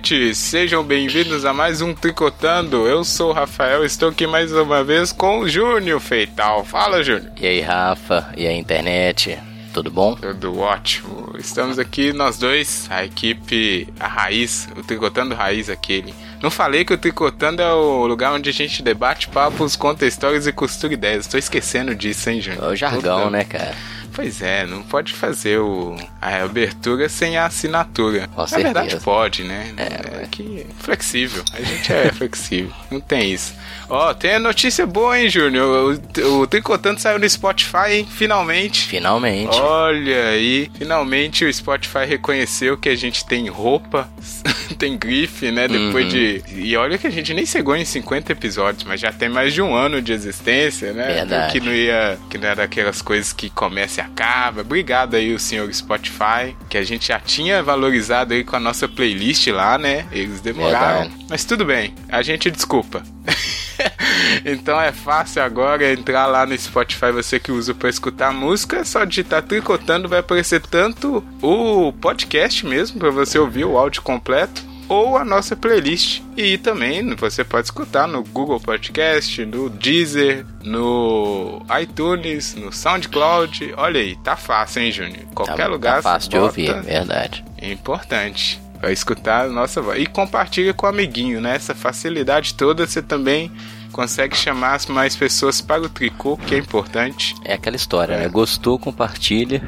internet, sejam bem-vindos a mais um Tricotando. Eu sou o Rafael, estou aqui mais uma vez com o Júnior Feital. Fala, Júnior. E aí, Rafa? E aí, internet? Tudo bom? Tudo ótimo. Estamos aqui nós dois, a equipe, a raiz, o Tricotando Raiz aquele. Não falei que o Tricotando é o lugar onde a gente debate papos, conta histórias e costura ideias. Estou esquecendo disso, hein, Júnior? É o jargão, né, cara? Pois é, não pode fazer o, a abertura sem a assinatura. Com Na certeza. verdade pode, né? É, É, que flexível. A gente é flexível. Não tem isso. Ó, tem a notícia boa, hein, Júnior? O, o Tricotando saiu no Spotify, hein? Finalmente. Finalmente. Olha aí, finalmente o Spotify reconheceu que a gente tem roupa, tem grife, né? Depois Uhum. de. E olha que a gente nem chegou em 50 episódios, mas já tem mais de um ano de existência, né? Verdade. Que não ia. Que não era daquelas coisas que começa e acaba. Obrigado aí, o senhor Spotify, que a gente já tinha valorizado aí com a nossa playlist lá, né? Eles demoraram. Verdade. Mas tudo bem, a gente desculpa. então é fácil agora entrar lá no Spotify, você que usa para escutar música, é só digitar tricotando, vai aparecer tanto o podcast mesmo, para você ouvir o áudio completo, ou a nossa playlist. E também você pode escutar no Google Podcast, no Deezer, no iTunes, no SoundCloud. Olha aí, tá fácil, hein, Júnior? Qualquer tá, lugar tá fácil de ouvir, é verdade. é importante. Vai escutar a nossa voz. E compartilha com o amiguinho, né? Essa facilidade toda você também consegue chamar mais pessoas para o tricô, que é importante. É aquela história, É. né? Gostou, compartilha.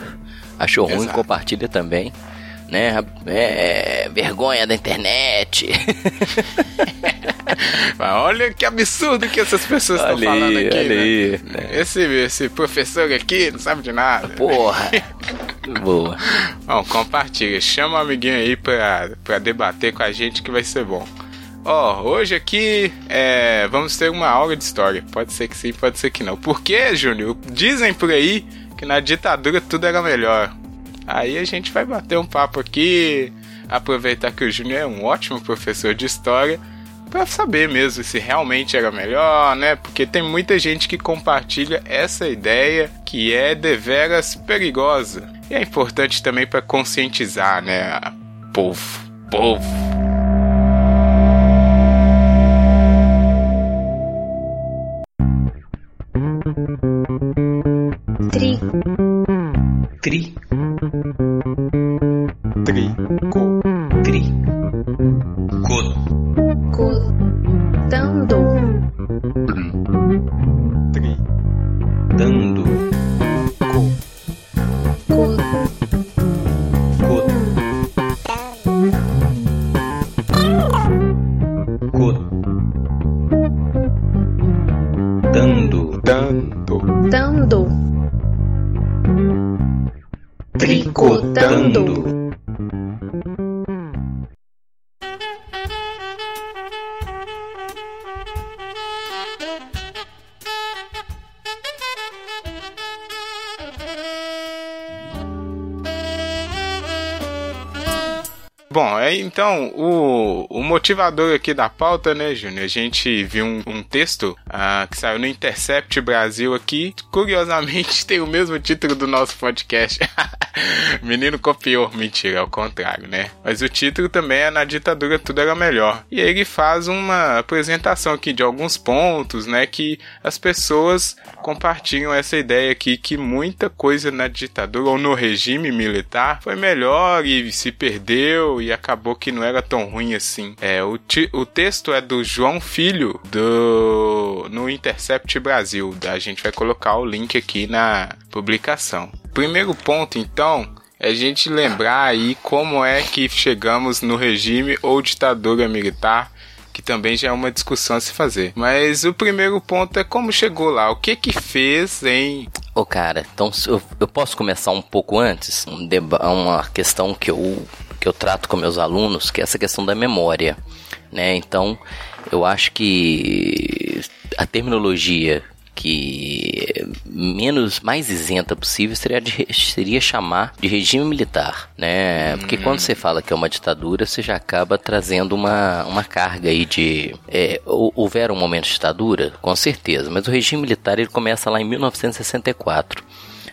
Achou ruim, Exato. compartilha também. Né? É, é, vergonha da internet. Mas olha que absurdo que essas pessoas estão falando aqui. olha né? aí, né? Esse, esse professor aqui não sabe de nada. Porra. Boa. Bom, compartilha. Chama o amiguinho aí pra, pra debater com a gente que vai ser bom. Ó, hoje aqui é, vamos ter uma aula de história. Pode ser que sim, pode ser que não. Por quê, Júnior? Dizem por aí que na ditadura tudo era melhor. Aí a gente vai bater um papo aqui, aproveitar que o Júnior é um ótimo professor de história pra saber mesmo se realmente era melhor, né? Porque tem muita gente que compartilha essa ideia que é deveras perigosa. E é importante também pra conscientizar, né? Povo, povo. Tri, Tri, motivador aqui da pauta, né, Júnior? A gente viu um, um texto ah, que saiu no Intercept Brasil aqui. Curiosamente, tem o mesmo título do nosso podcast. Menino copiou. Mentira, é o contrário, né? Mas o título também é Na Ditadura Tudo Era Melhor. E ele faz uma apresentação aqui de alguns pontos, né? Que as pessoas compartilham essa ideia aqui que muita coisa na ditadura ou no regime militar foi melhor e se perdeu e acabou que não era tão ruim assim. É, o, o texto é do João Filho do no Intercept Brasil. A gente vai colocar o link aqui na publicação. Primeiro ponto, então, é a gente lembrar aí como é que chegamos no regime ou ditadura militar que também já é uma discussão a se fazer. Mas o primeiro ponto é como chegou lá, o que que fez em Ô, cara, então eu, eu posso começar um pouco antes? Um uma questão que eu, que eu trato com meus alunos, que é essa questão da memória. Né? Então, eu acho que a terminologia que menos mais isenta possível seria, de- seria chamar de regime militar, né? Porque quando você fala que é uma ditadura, você já acaba trazendo uma, uma carga aí de é, houveram momentos de ditadura, com certeza, mas o regime militar ele começa lá em 1964.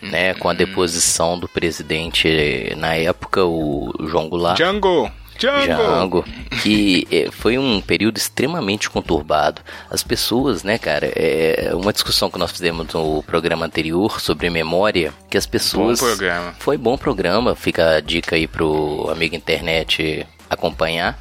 Né, com a deposição do presidente na época, o João Goulart. Django? Django! Que é, foi um período extremamente conturbado. As pessoas, né, cara, é uma discussão que nós fizemos no programa anterior sobre memória, que as pessoas... Bom programa. Foi bom programa, fica a dica aí pro amigo internet acompanhar.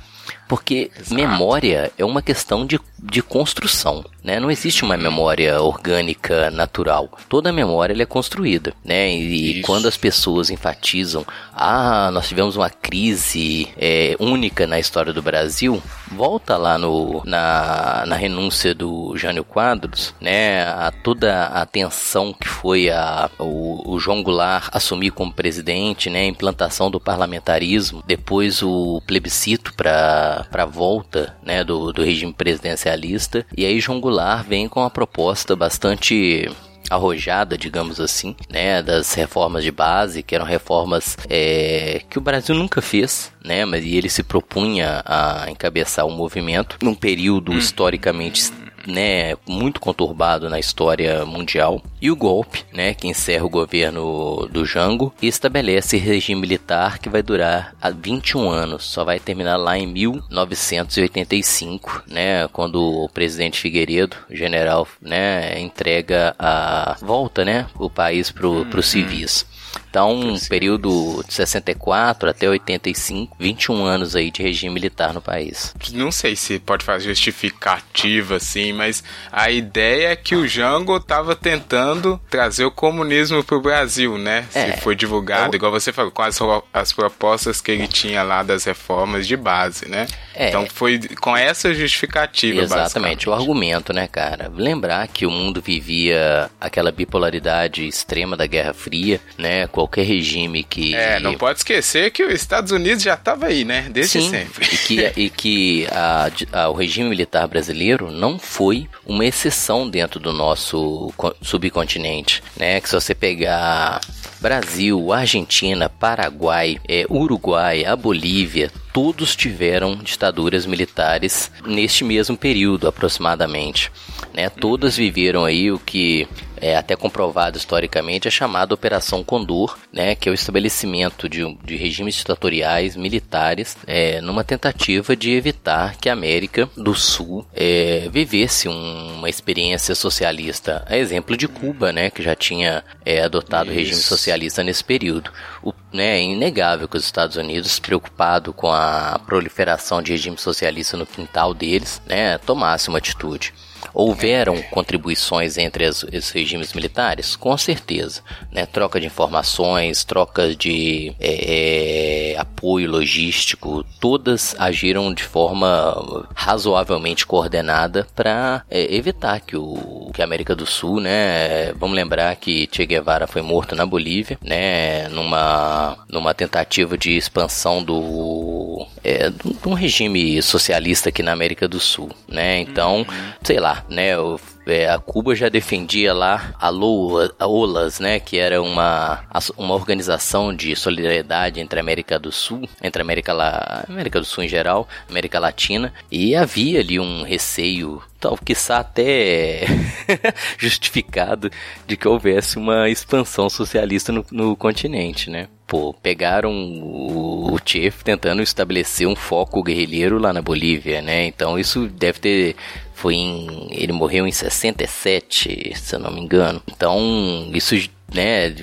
Porque Exato. memória é uma questão de, de construção, né? Não existe uma memória orgânica natural. Toda memória é construída, né? E Isso. quando as pessoas enfatizam, ah, nós tivemos uma crise é, única na história do Brasil, volta lá no, na, na renúncia do Jânio Quadros, né? A toda a tensão que foi a, o, o João Goulart assumir como presidente, né? A implantação do parlamentarismo, depois o plebiscito para para a volta né, do, do regime presidencialista. E aí João Goulart vem com uma proposta bastante arrojada, digamos assim, né, das reformas de base, que eram reformas é, que o Brasil nunca fez, né, mas e ele se propunha a encabeçar o movimento num período historicamente né, muito conturbado na história mundial, e o golpe, né, que encerra o governo do Jango e estabelece regime militar que vai durar há 21 anos, só vai terminar lá em 1985, né, quando o presidente Figueiredo, general, né, entrega a volta, né, o país pro, pro civis. Então, um período de 64 até 85, 21 anos aí de regime militar no país. Não sei se pode fazer justificativa assim, mas a ideia é que o Jango tava tentando trazer o comunismo pro Brasil, né? É. Se foi divulgado, o- igual você falou, com as, as propostas que ele tinha lá das reformas de base, né? É. Então foi com essa justificativa, Exatamente, o argumento, né, cara? Lembrar que o mundo vivia aquela bipolaridade extrema da Guerra Fria, né? Qualquer regime que. É, não pode esquecer que os Estados Unidos já tava aí, né? Desde Sim, sempre. e que, e que a- a- o regime militar brasileiro não foi uma exceção dentro do nosso co- subcontinente, né? Que se você pegar Brasil, Argentina, Paraguai, é, Uruguai, a Bolívia, todos tiveram ditaduras militares neste mesmo período, aproximadamente. Né? Todas viveram aí o que é até comprovado historicamente é chamada Operação Condor, né? Que é o estabelecimento de, de regimes ditatoriais militares é, numa tentativa de evitar que a América do Sul é, vivesse um- uma experiência socialista. A exemplo de Cuba, né? Que já tinha é, adotado o regime Isso. socialista nesse período. O, né, é inegável que os Estados Unidos, preocupado com a proliferação de regime socialista no quintal deles, né, tomasse uma atitude. Houveram contribuições entre as- esses regimes militares? Com certeza. Né? Troca de informações, troca de é, é, apoio logístico, todas agiram de forma razoavelmente coordenada para evitar que, o, que a América do Sul, né? Vamos lembrar que Che Guevara foi morto na Bolívia, né? Numa, numa tentativa de expansão do, é, de um regime socialista aqui na América do Sul, né? Então, sei lá, né? o- é, a Cuba já defendia lá a OLAS, né? Que era uma, uma organização de solidariedade entre a América do Sul, entre a América, La, América do Sul em geral, América Latina, e havia ali um receio, tal, até justificado, de que houvesse uma expansão socialista no, no continente, né? Pô, pegaram o, Che tentando estabelecer um foco guerrilheiro lá na Bolívia, né? Então isso deve ter foi em ele morreu em 67, se eu não me engano. Então, isso né,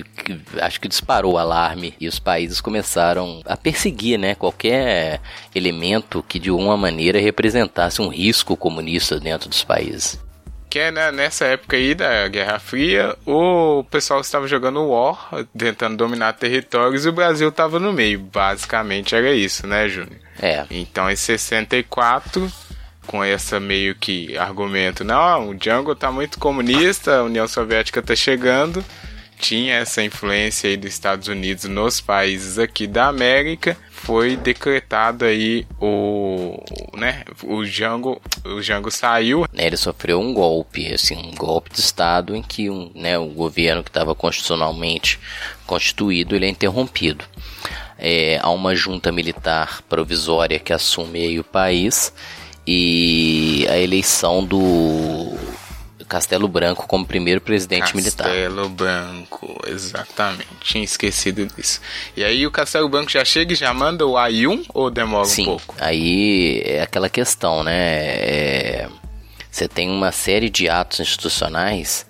acho que disparou o alarme e os países começaram a perseguir, né, qualquer elemento que de uma maneira representasse um risco comunista dentro dos países. Que é né, nessa época aí da Guerra Fria, o pessoal estava jogando War, tentando dominar territórios, e o Brasil estava no meio. Basicamente era isso, né, Júnior? É, Então, em 64, com essa meio que argumento, não, o Django tá muito comunista, a União Soviética tá chegando, tinha essa influência aí dos Estados Unidos nos países aqui da América, foi decretado aí o, né, o Django, o Django saiu, né, ele sofreu um golpe, assim, um golpe de Estado em que um, né, o governo que estava constitucionalmente constituído ele é interrompido. É, há uma junta militar provisória que assume aí o país e a eleição do Castelo Branco como primeiro presidente militar. Castelo Branco, exatamente. Tinha esquecido disso. E aí o Castelo Branco já chega e já manda o AI-1 ou demora Sim, um pouco? aí é aquela questão, né? É, Você tem uma série de atos institucionais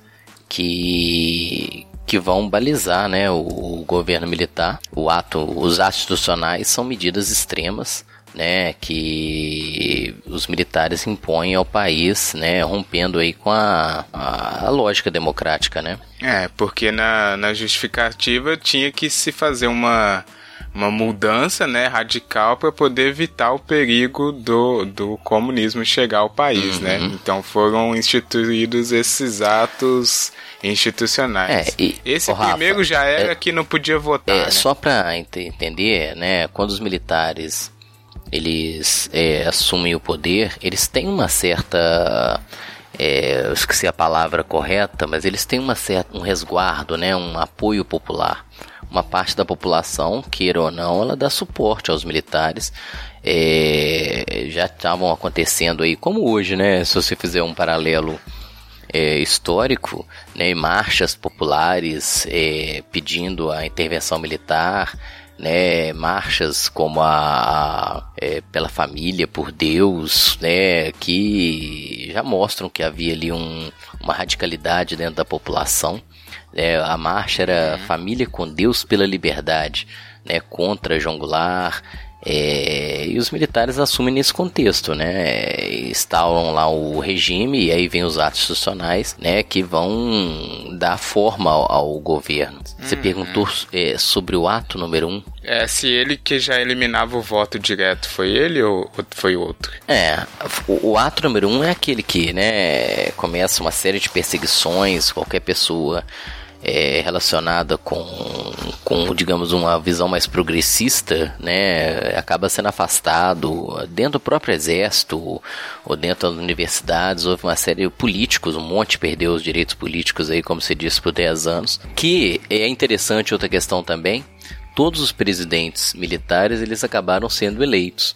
que que vão balizar, né, o, o governo militar. O ato, os atos institucionais são medidas extremas, né, que os militares impõem ao país, né, rompendo aí com a, a, a lógica democrática, né? É, porque na, na justificativa tinha que se fazer uma, uma mudança né, radical para poder evitar o perigo do, do comunismo chegar ao país, né? Então foram instituídos esses atos institucionais. É, e- Esse Rafa, primeiro já era é- que não podia votar. É, né? só para entender, né, quando os militares eles é, assumem o poder, eles têm uma certa é, eu esqueci a palavra correta, mas eles têm uma certa, um resguardo, né, um apoio popular. Uma parte da população, queira ou não, ela dá suporte aos militares. É, já estavam acontecendo aí, como hoje, né? Se você fizer um paralelo é, histórico, né, marchas populares é, pedindo a intervenção militar, né, marchas como a, a, é, pela família, por Deus, né, que já mostram que havia ali um, uma radicalidade dentro da população. É, a marcha era Família com Deus pela Liberdade, né, contra João Goulart, é, e os militares assumem nesse contexto, né? Instauram lá o regime e aí vem os atos institucionais, né? Que vão dar forma ao, ao governo. Você perguntou é, sobre o ato número um. É, se ele que já eliminava o voto direto, foi ele ou ou foi outro? É, o, o ato número um é aquele que, né? Começa uma série de perseguições, qualquer pessoa é, relacionada com, com, digamos, uma visão mais progressista, né, acaba sendo afastado dentro do próprio exército ou dentro das universidades. Houve uma série de políticos, um monte perdeu os direitos políticos aí, como se disse, por 10 anos. Que é interessante outra questão também. Todos os presidentes militares eles acabaram sendo eleitos.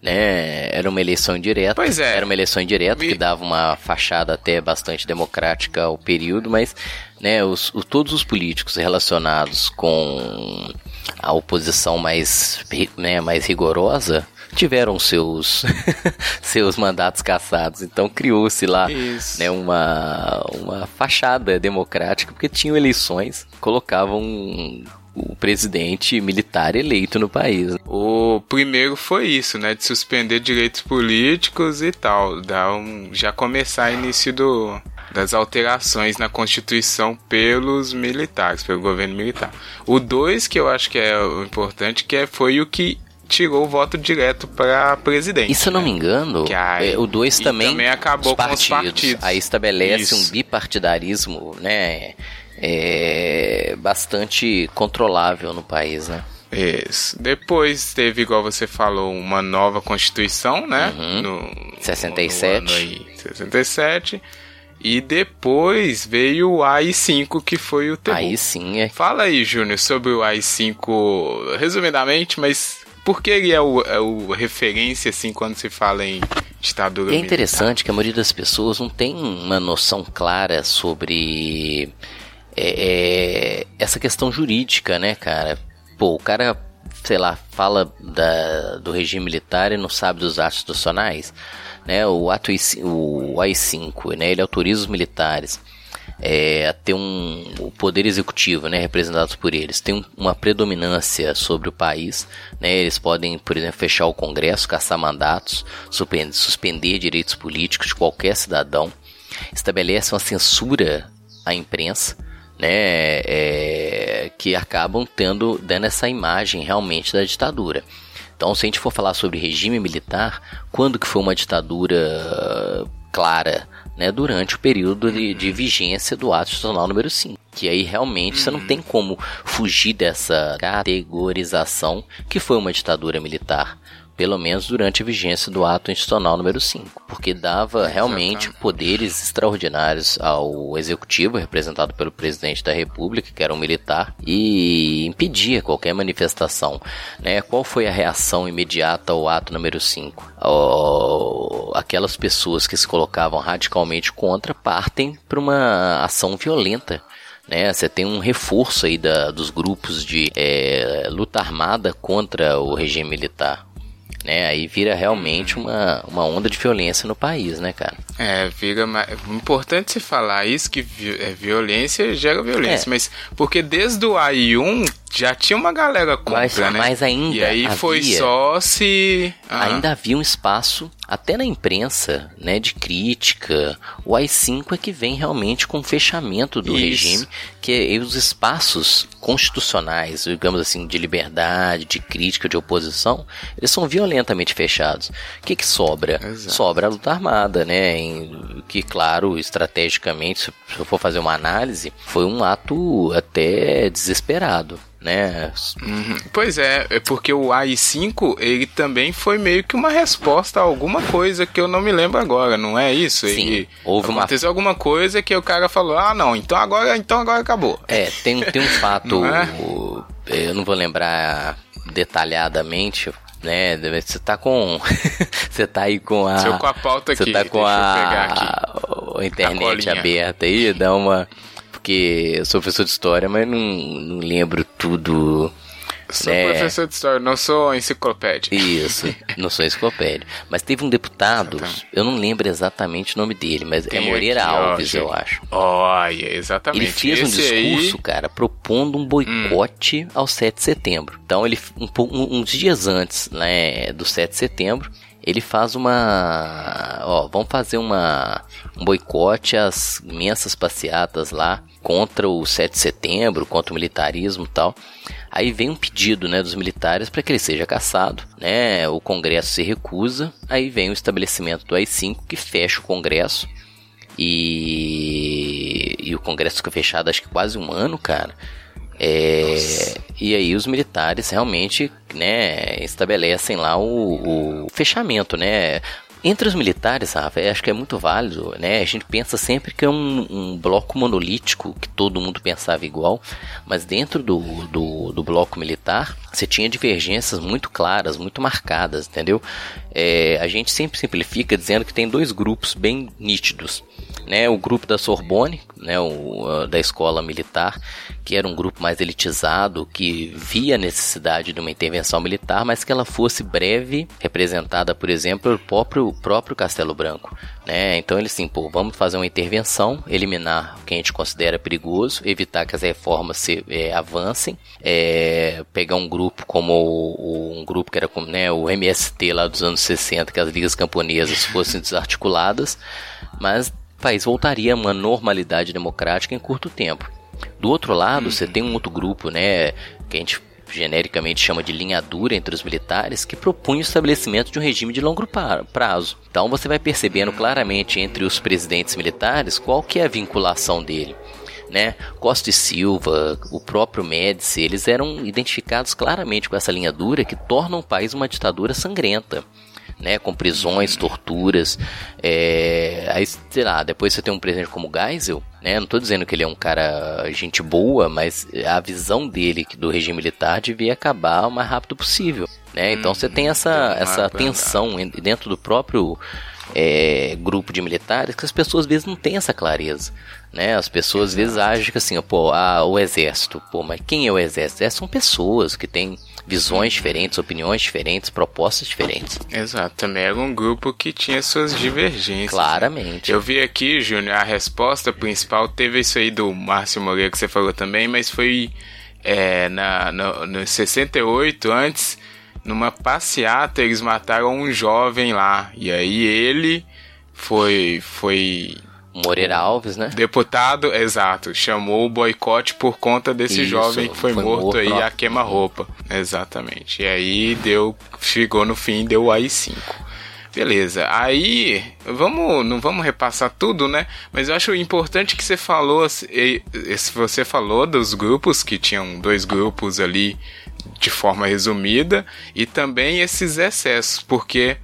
Né? Era uma eleição indireta. Pois é. Era uma eleição indireta E- que dava uma fachada até bastante democrática ao período, mas né, os, o- todos os políticos relacionados com a oposição mais, né, mais rigorosa tiveram seus seus mandatos cassados. Então criou-se lá né, uma, uma fachada democrática, porque tinham eleições, colocavam o presidente militar eleito no país. O primeiro foi isso, né? De suspender direitos políticos e tal. Dar um, já começar início do, das alterações na Constituição pelos militares, pelo governo militar. O dois, que eu acho que é o importante, que é, foi o que tirou o voto direto para presidente. E se eu não né? me engano, aí- é, o 2 e também, também acabou os com os partidos. Aí estabelece Isso. um bipartidarismo, né? é, bastante controlável no país, né? Isso. Depois teve, igual você falou, uma nova Constituição, né? Uhum. No, 67. No ano aí, 67. E depois veio o AI-5, que foi o terror. Aí sim é Fala aí, Júnior, sobre o AI-5, resumidamente, mas por que ele é o, é o referência, assim, quando se fala em ditadura é militar? interessante que a maioria das pessoas não tem uma noção clara sobre é, é, essa questão jurídica, né, cara? Pô, o cara, sei lá, fala da, do regime militar e não sabe dos atos institucionais, né? O ato o AI-5, né? Ele autoriza os militares é, a ter um o poder executivo, né, representados por eles, tem um- uma predominância sobre o país, né, eles podem, por exemplo, fechar o Congresso, caçar mandatos, suspender, suspender direitos políticos de qualquer cidadão, estabelece uma censura à imprensa, né, é, que acabam tendo dando essa imagem realmente da ditadura. Então, se a gente for falar sobre regime militar, quando que foi uma ditadura clara? Né, durante o período de, de vigência do ato institucional número 5. Que aí realmente você não tem como fugir dessa categorização que foi uma ditadura militar pelo menos durante a vigência do ato institucional número 5, porque dava realmente poderes extraordinários ao executivo, representado pelo presidente da República, que era um militar, e impedia qualquer manifestação. Né? Qual foi a reação imediata ao ato número 5? aquelas pessoas que se colocavam radicalmente contra partem para uma ação violenta né? Você tem um reforço aí da, dos grupos de é, luta armada contra o regime militar. Né, aí vira realmente uma, uma onda de violência no país, né, cara? É, vira. Importante se falar isso, que é, violência gera violência, é. mas porque desde o AI1 já tinha uma galera contra, mas, né? Mas ainda. E aí havia, foi só se. Ah. Ainda havia um espaço, até na imprensa, né, de crítica. O AI-5 é que vem realmente com o fechamento do Isso. regime, que é os espaços constitucionais, digamos assim, de liberdade, de crítica, de oposição, eles são violentamente fechados. O que, que sobra? Exato. Sobra a luta armada, né? Em, que, claro, estrategicamente, se eu for fazer uma análise, foi um ato até desesperado né? Uhum. Pois é, é porque o AI-5 ele também foi meio que uma resposta a alguma coisa que eu não me lembro agora, não é isso? Sim, ele, houve aconteceu uma... alguma coisa que o cara falou, ah não, então agora, então agora acabou. É, tem, tem um fato, é? eu não vou lembrar detalhadamente, né? Você tá com. você tá aí com a. Seu com a pauta aqui. Você tá com a... a internet aberta aí, dá uma porque eu sou professor de história, mas não, não lembro tudo. Sou né? professor de história, não sou enciclopédia. Isso, não sou enciclopédia. Mas teve um deputado, eu não lembro exatamente o nome dele, mas Tem é Moreira aqui, Alves, ó, eu acho. Olha, exatamente. Ele fez Esse um discurso, aí... cara, propondo um boicote hum. ao 7 de setembro. Então, ele um, uns dias antes né, do 7 de setembro, ele faz uma. Ó, vamos fazer uma, um boicote às imensas passeatas lá contra o 7 de setembro, contra o militarismo e tal. Aí vem um pedido né, dos militares para que ele seja caçado. Né? O Congresso se recusa. Aí vem o estabelecimento do AI-5 que fecha o Congresso. E, e o Congresso fica fechado acho que quase um ano, cara. É, e aí os militares realmente né, estabelecem lá o, o fechamento, né? Entre os militares, Rafa, acho que é muito válido, né? A gente pensa sempre que é um, um, bloco monolítico, que todo mundo pensava igual, mas dentro do, do, do bloco militar, você tinha divergências muito claras, muito marcadas, entendeu? É, a gente sempre simplifica dizendo que tem dois grupos bem nítidos né, o grupo da Sorbonne, né, o, da escola militar, que era um grupo mais elitizado, que via a necessidade de uma intervenção militar, mas que ela fosse breve, representada, por exemplo, pelo próprio, próprio Castelo Branco. Né? Então eles sim, pô, vamos fazer uma intervenção, eliminar o que a gente considera perigoso, evitar que as reformas se é, avancem, é, pegar um grupo como o, um grupo que era como né, o MST lá dos anos 60, que as ligas camponesas fossem desarticuladas, mas país voltaria a uma normalidade democrática em curto tempo. Do outro lado, você tem um outro grupo, né, que a gente genericamente chama de linha dura entre os militares, que propunha o estabelecimento de um regime de longo prazo. Então você vai percebendo claramente entre os presidentes militares qual que é a vinculação dele. Né? Costa e Silva, o próprio Médici, eles eram identificados claramente com essa linha dura que torna o país uma ditadura sangrenta né? Com prisões, torturas. É, aí, sei lá, depois você tem um presidente como Geisel, né? Não estou dizendo que ele é um cara gente boa, mas a visão dele do regime militar devia acabar o mais rápido possível, né? Então você tem essa, hum, essa tensão dentro do próprio é, grupo de militares que as pessoas às vezes não têm essa clareza. Né? As pessoas às vezes agem que assim, pô, ah, o exército, pô, mas quem é o exército? É, são pessoas que têm visões diferentes, opiniões diferentes, propostas diferentes. Exato, também era um grupo que tinha suas divergências. Claramente. Eu vi aqui, Júnior, a resposta principal teve isso aí do Márcio Moreira que você falou também, mas foi é, na, no, no 68, antes, numa passeata, eles mataram um jovem lá. E aí ele foi, foi Moreira Alves, né? Deputado, exato, chamou o boicote por conta desse Isso, jovem que foi, foi morto, morto aí a queima-roupa. Exatamente. E aí deu, chegou no fim, deu o AI-5. Beleza. Aí, vamos, não vamos repassar tudo, né? Mas eu acho importante que você falou, se você falou dos grupos que tinham dois grupos ali de forma resumida e também esses excessos, porque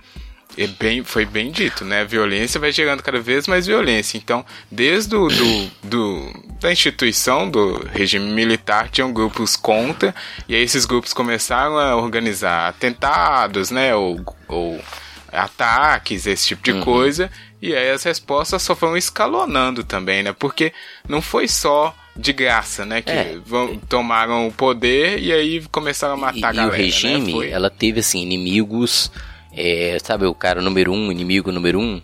é bem, foi bem dito, né? A violência vai gerando cada vez mais violência. Então, desde o, do, do, da instituição do regime militar, tinham grupos contra, e aí esses grupos começaram a organizar atentados, né? Ou, ou ataques, esse tipo de uhum. coisa. E aí as respostas só foram escalonando também, né? Porque não foi só de graça, né? Que é. vão, tomaram o poder e aí começaram a matar e, a galera. E o regime, né? ela teve assim inimigos é, sabe, o cara número um, inimigo número um.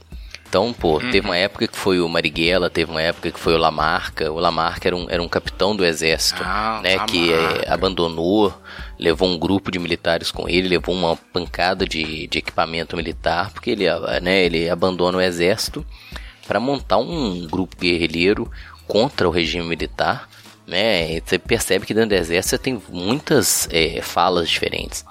Então, pô, uhum. teve uma época que foi o Marighella, teve uma época que foi o Lamarca. O Lamarca era um, era um capitão do exército, ah, né, que é, abandonou, levou um grupo de militares com ele, levou uma pancada de, de equipamento militar, porque ele, né, ele abandona o exército para montar um grupo guerrilheiro contra o regime militar. Né, você percebe que dentro do exército você tem muitas é, falas diferentes.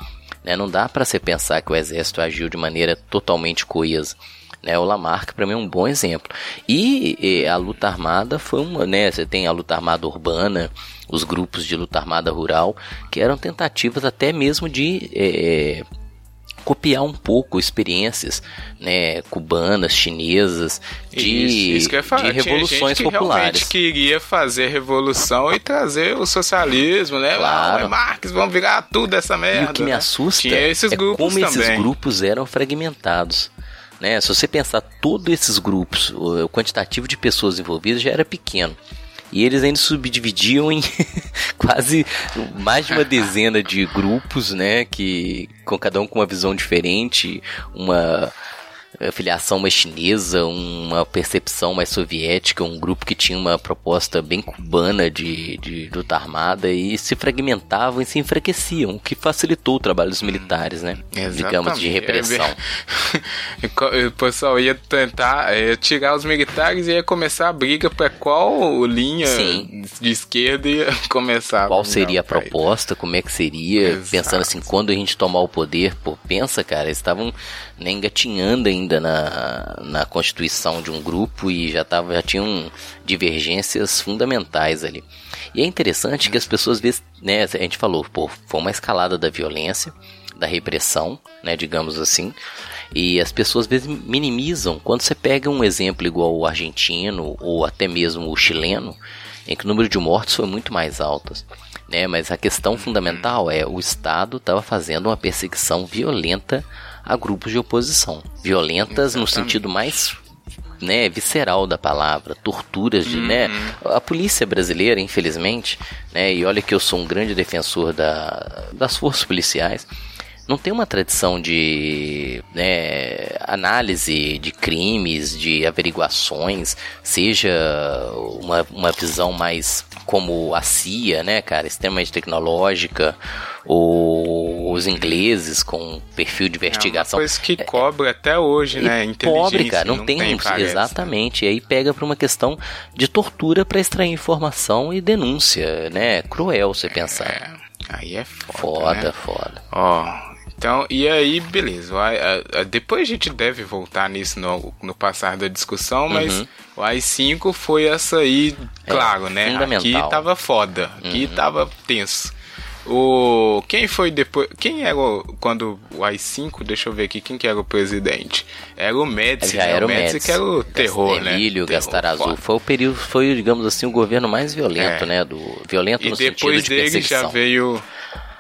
Né? Não dá para você pensar que o exército agiu de maneira totalmente coesa. Né, o Lamarck para mim é um bom exemplo. E, e, a luta armada foi uma, né, você tem a luta armada urbana, os grupos de luta armada rural, que eram tentativas até mesmo de é, copiar um pouco experiências né, cubanas, chinesas, de, isso, isso de revoluções que populares. queria fazer revolução e trazer o socialismo, né? Claro. Ah, Marx, vamos virar tudo essa merda. E o que me né? assusta é como também. esses grupos eram fragmentados. Né? Se você pensar todos esses grupos, o quantitativo de pessoas envolvidas já era pequeno. E eles ainda subdividiam em quase mais de uma dezena de grupos, né? Que com cada um com uma visão diferente, uma filiação mais chinesa, uma percepção mais soviética, um grupo que tinha uma proposta bem cubana de, de luta armada e se fragmentavam e se enfraqueciam, o que facilitou o trabalho dos militares, né? Exatamente. Digamos, de repressão. o pessoal ia tentar ia tirar os militares e ia começar a briga para qual linha Sim. de esquerda ia começar. Qual seria a proposta, como é que seria, Exato. pensando assim, quando a gente tomar o poder, pô, pensa, cara, eles estavam né, engatinhando ainda na, na constituição de um grupo e já, tava, já tinham divergências fundamentais ali. E é interessante que as pessoas né, a gente falou, pô, foi uma escalada da violência, da repressão, né, digamos assim, e as pessoas às vezes minimizam quando você pega um exemplo igual o argentino ou até mesmo o chileno, em que o número de mortes foi muito mais alto. Né? Mas a questão fundamental é o Estado estava fazendo uma perseguição violenta a grupos de oposição. Violentas Exatamente. no sentido mais né, visceral da palavra, torturas de, né, uhum. né, a polícia brasileira, infelizmente, né, e olha que eu sou um grande defensor da, das forças policiais, não tem uma tradição de né, análise de crimes, de averiguações, seja uma, uma visão mais como a CIA, né, cara, extremamente tecnológica, ou os ingleses com perfil de investigação. É uma coisa que cobra até hoje, né? Pobre, cara, não, não tem, tem parece, exatamente. Né? E aí pega para uma questão de tortura para extrair informação e denúncia, né? Cruel você pensar. É, aí é foda. Foda, né? foda. Ó, então, e aí, beleza. depois a gente deve voltar nisso no, no passar da discussão, mas uhum. o AI-5 foi essa aí, é, claro, é, né? Aqui tava foda, aqui uhum. tava tenso. O quem foi depois? Quem era o, quando o AI-5? Deixa eu ver aqui quem que era o presidente. Era o Médici, Já né? era o Médici que era o terror, Emílio, né? Emílio Gastarazzo. Foi o período, foi digamos assim o governo mais violento, é. né? Do violento e no sentido de perseguição. E depois dele já veio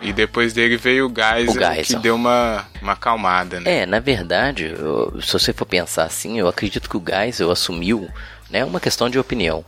e depois dele veio o Geisel, o Geisel. que deu uma, uma acalmada, né? É, na verdade, eu, se você for pensar assim, eu acredito que o Geisel assumiu, né, uma questão de opinião,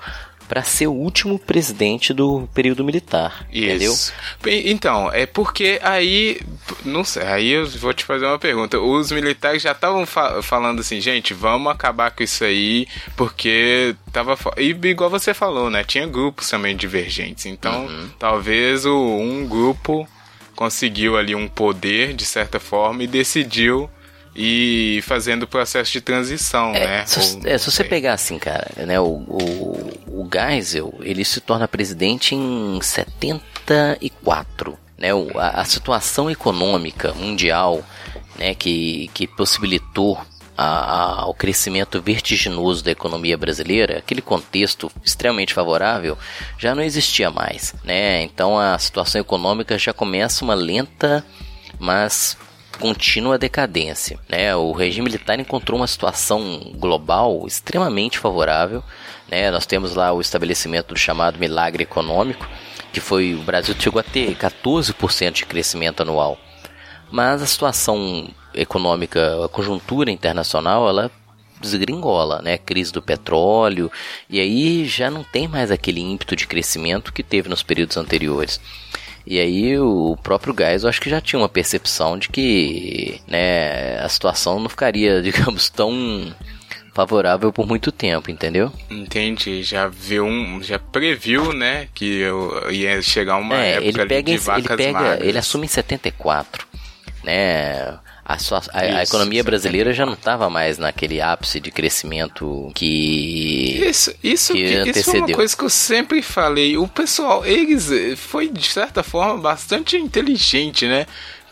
para ser o último presidente do período militar, Isso. entendeu? Então, é porque aí, não sei, aí eu vou te fazer uma pergunta. Os militares já estavam fa falando assim, gente, vamos acabar com isso aí, porque tava e igual você falou, né? Tinha grupos também divergentes. Então, uhum. talvez o um grupo conseguiu ali um poder de certa forma e decidiu e fazendo o processo de transição, é, né? Se, Ou, é, se você pegar assim, cara, né, o, o, o Geisel, ele se torna presidente em 74, né? O, a, a situação econômica mundial, né, que, que possibilitou a, ao crescimento vertiginoso da economia brasileira, aquele contexto extremamente favorável já não existia mais, né? Então a situação econômica já começa uma lenta, mas contínua decadência. Né? O regime militar encontrou uma situação global extremamente favorável. Né? Nós temos lá o estabelecimento do chamado milagre econômico, que foi o Brasil chegou a ter 14% de crescimento anual. Mas a situação econômica, a conjuntura internacional, ela desgringola, né? Crise do petróleo, e aí já não tem mais aquele ímpeto de crescimento que teve nos períodos anteriores. E aí o próprio Gás, eu acho que já tinha uma percepção de que, né, a situação não ficaria, digamos, tão favorável por muito tempo, entendeu? Entendi, já viu um, já previu, né, que eu ia chegar uma é, época ele pega, de vacas ele pega, magras. ele assume em 74, né? A, sua, a, a economia brasileira já não estava mais naquele ápice de crescimento que Isso, isso, que que, isso é uma coisa que eu sempre falei. O pessoal, eles eh, foi de certa forma bastante inteligente, né?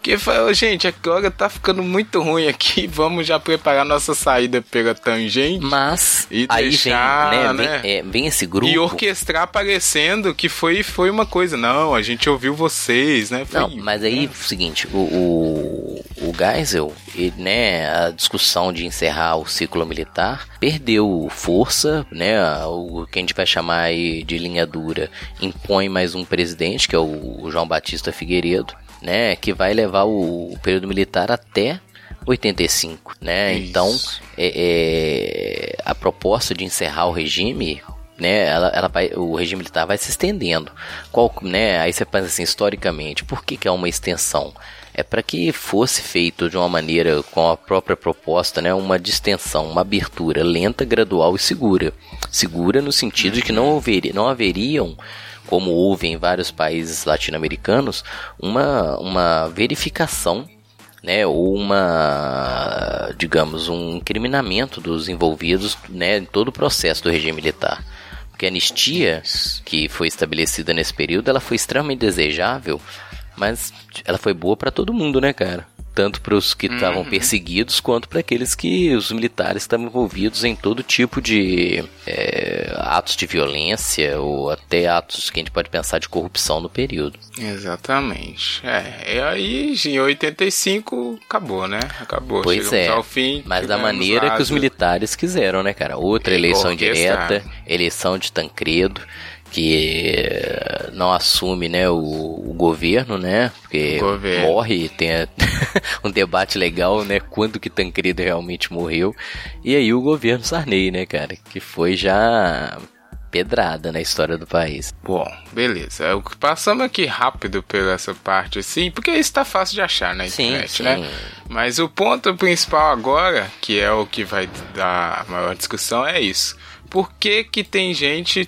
Porque falou, gente, agora tá ficando muito ruim aqui, vamos já preparar nossa saída pela tangente Mas E aí deixar, vem, né, né? Vem, é, vem esse grupo. e orquestrar parecendo que foi, foi uma coisa. Não, a gente ouviu vocês, né? Foi, Não, mas aí é o seguinte, o, o, o Geisel, ele, né, a discussão de encerrar o ciclo militar perdeu força, né, o que a gente vai chamar de linha dura, impõe mais um presidente, que é o João Batista Figueiredo, né, que vai levar o, período militar até 85, né? Isso. Então, é, é, a proposta de encerrar o regime, né? Ela, ela vai, o regime militar vai se estendendo. Qual, né? Aí você pensa assim, historicamente, por que, que é uma extensão? É para que fosse feito de uma maneira com a própria proposta, né? Uma distensão, uma abertura lenta, gradual e segura. Segura no sentido de que não, haveria, não haveriam como houve em vários países latino-americanos, uma, uma verificação né, ou uma, digamos, um incriminamento dos envolvidos né, em todo o processo do regime militar. Porque a anistia que foi estabelecida nesse período, ela foi extremamente desejável, mas ela foi boa para todo mundo, né, cara? Tanto para os que estavam perseguidos, quanto para aqueles que os militares estavam envolvidos em todo tipo de é, atos de violência ou até atos que a gente pode pensar de corrupção no período. Exatamente. É, e aí em 85 acabou, né? Acabou. Pois Chegamos é, ao fim. mas da maneira que os militares quiseram, né, cara? Outra eleição direta, eleição de Tancredo, que eh, não assume, né, o, o governo, né? Porque governo. morre, tem um debate legal, né? Quando que Tancredo realmente morreu. E aí o governo Sarney, né, cara? Que foi já pedrada na história do país. Bom, beleza. O que Passamos aqui rápido pela essa parte assim, porque isso tá fácil de achar na internet, sim. né? Mas o ponto principal agora, que é o que vai dar maior discussão, é isso. Por que que tem gente,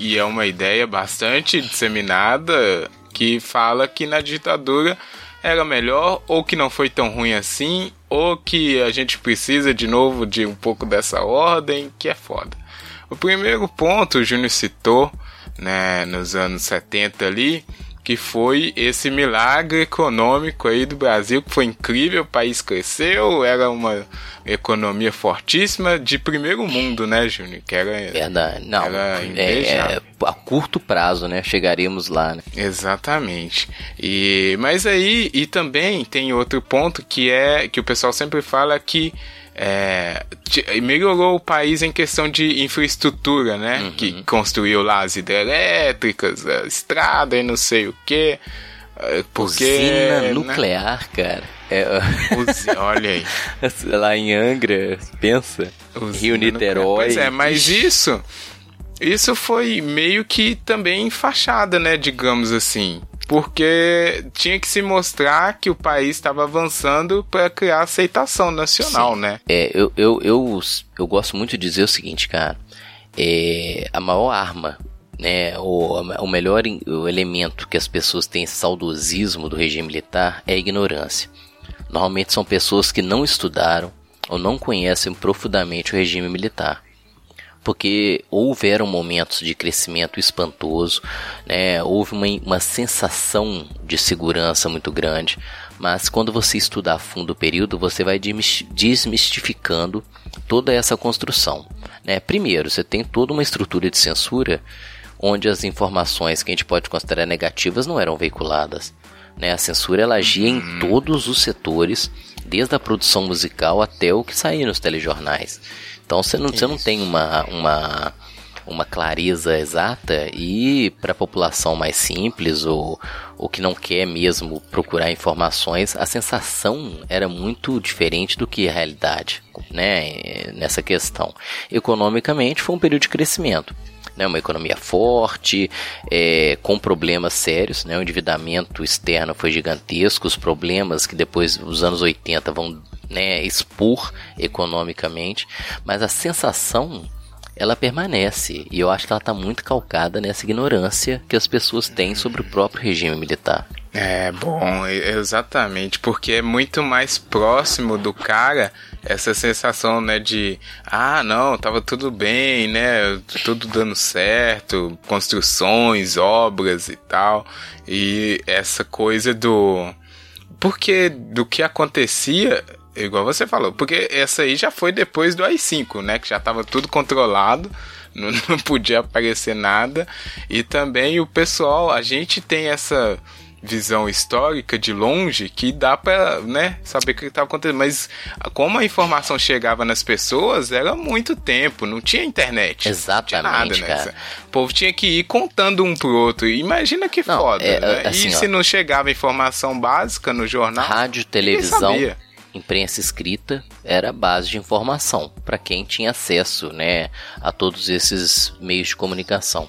e é uma ideia bastante disseminada, que fala que na ditadura era melhor, ou que não foi tão ruim assim, ou que a gente precisa de novo de um pouco dessa ordem, que é foda. O primeiro ponto, o Júnior citou, né, nos anos 70 ali, que foi esse milagre econômico aí do Brasil, que foi incrível, o país cresceu, era uma economia fortíssima de primeiro mundo, né, Júnior? Que era Verdade. Não, Era é, é, a curto prazo, né? Chegaremos lá, né? Exatamente. E mas aí e também tem outro ponto que é que o pessoal sempre fala que é, melhorou o país em questão de infraestrutura, né? Uhum. Que construiu lá as hidrelétricas, a estrada e não sei o que. Porque Usina né, nuclear, cara. É, olha aí. lá em Angra, pensa. Usina Rio Niterói. nuclear. Pois é, mas isso isso foi meio que também fachada, né, digamos assim. Porque tinha que se mostrar que o país estava avançando para criar aceitação nacional, Sim. né? É, eu, eu, eu, eu gosto muito de dizer o seguinte, cara. É, a maior arma, né, o, o melhor o elemento que as pessoas têm saudosismo do regime militar é a ignorância. Normalmente são pessoas que não estudaram ou não conhecem profundamente o regime militar. Porque houveram momentos de crescimento espantoso, né? houve uma, uma sensação de segurança muito grande. Mas quando você estudar a fundo o período, você vai desmis- desmistificando toda essa construção. Né? Primeiro, você tem toda uma estrutura de censura onde as informações que a gente pode considerar negativas não eram veiculadas. Né? A censura ela agia em todos os setores, desde a produção musical até o que saía nos telejornais. Então você não, você não tem uma, uma, uma clareza exata e para a população mais simples ou, ou que não quer mesmo procurar informações, a sensação era muito diferente do que a realidade né, nessa questão. Economicamente foi um período de crescimento né, uma economia forte, é, com problemas sérios, né, o endividamento externo foi gigantesco, os problemas que depois os anos 80 vão né, expor economicamente, mas a sensação ela permanece e eu acho que ela está muito calcada nessa ignorância que as pessoas têm sobre o próprio regime militar. É, bom, exatamente, porque é muito mais próximo do cara essa sensação, né, de ah, não, tava tudo bem, né, tudo dando certo, construções, obras e tal, e essa coisa do porque do que acontecia, igual você falou, porque essa aí já foi depois do AI-5, né, que já tava tudo controlado, não, não podia aparecer nada, e também o pessoal, a gente tem essa visão histórica de longe que dá pra, né, saber o que estava acontecendo, mas como a informação chegava nas pessoas, era muito tempo, não tinha internet. Exatamente, não tinha nada, né? cara. O povo tinha que ir contando um pro outro. Imagina que Não, foda, é, né? assim, e ó. se não chegava informação básica no jornal? Rádio, televisão, sabia. Imprensa escrita era a base de informação para quem tinha acesso, né, a todos esses meios de comunicação.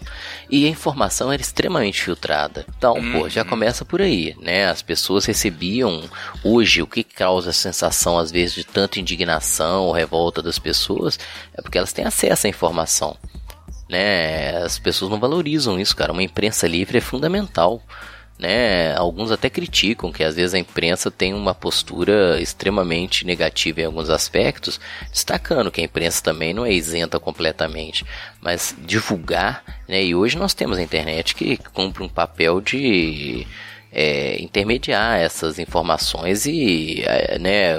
E a informação era extremamente filtrada. Então, pô, já começa por aí, né? As pessoas recebiam hoje o que causa a sensação às vezes de tanta indignação ou revolta das pessoas é porque elas têm acesso à informação né? As pessoas não valorizam isso, cara. Uma imprensa livre é fundamental, né? Alguns até criticam que às vezes a imprensa tem uma postura extremamente negativa em alguns aspectos, destacando que a imprensa também não é isenta completamente, mas divulgar, né? E hoje nós temos a internet que cumpre um papel de é, intermediar essas informações e é, né,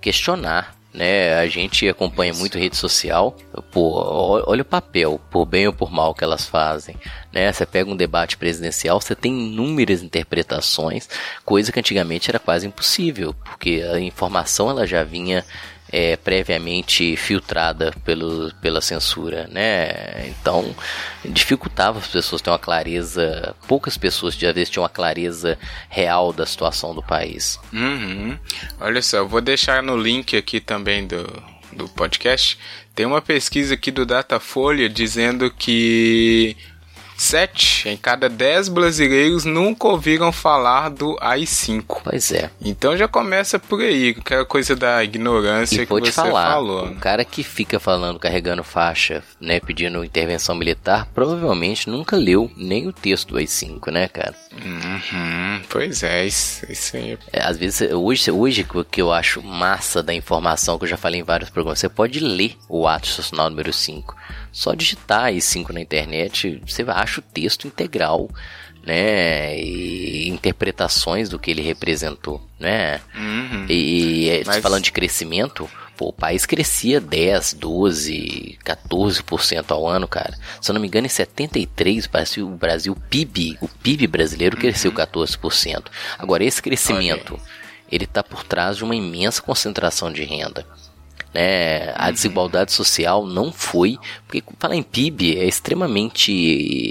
questionar né? A gente acompanha muito rede social, pô, olha o papel, por bem ou por mal que elas fazem, né? Você pega um debate presidencial, você tem inúmeras interpretações, coisa que antigamente era quase impossível, porque a informação ela já vinha é, previamente filtrada pelo, pela censura, né? Então dificultava as pessoas ter uma clareza, poucas pessoas de vez tinham uma clareza real da situação do país. Uhum. Olha só, eu vou deixar no link aqui também do, do podcast. Tem uma pesquisa aqui do Datafolha dizendo que 7 em cada 10 brasileiros nunca ouviram falar do AI-5. Pois é. Então já começa por aí, aquela coisa da ignorância E que você falar, falou. o cara que fica falando, carregando faixa, né, pedindo intervenção militar, provavelmente nunca leu nem o texto do AI-5, né, cara? Uhum, pois é, isso, isso aí. É, às vezes, hoje, hoje o que eu acho massa da informação, que eu já falei em vários programas, você pode ler o ato institucional número 5. Só digitar AI-5 na internet, você acha o texto integral, né, e interpretações do que ele representou, né? Uhum. E, e Mas- falando de crescimento, pô, o país crescia 10, 12, 14% ao ano, cara. Se eu não me engano, em 73, parece o Brasil, o PIB, o PIB brasileiro cresceu 14%. Agora, esse crescimento, ele tá por trás de uma imensa concentração de renda. Né? A desigualdade social não foi. Porque falar em PIB é extremamente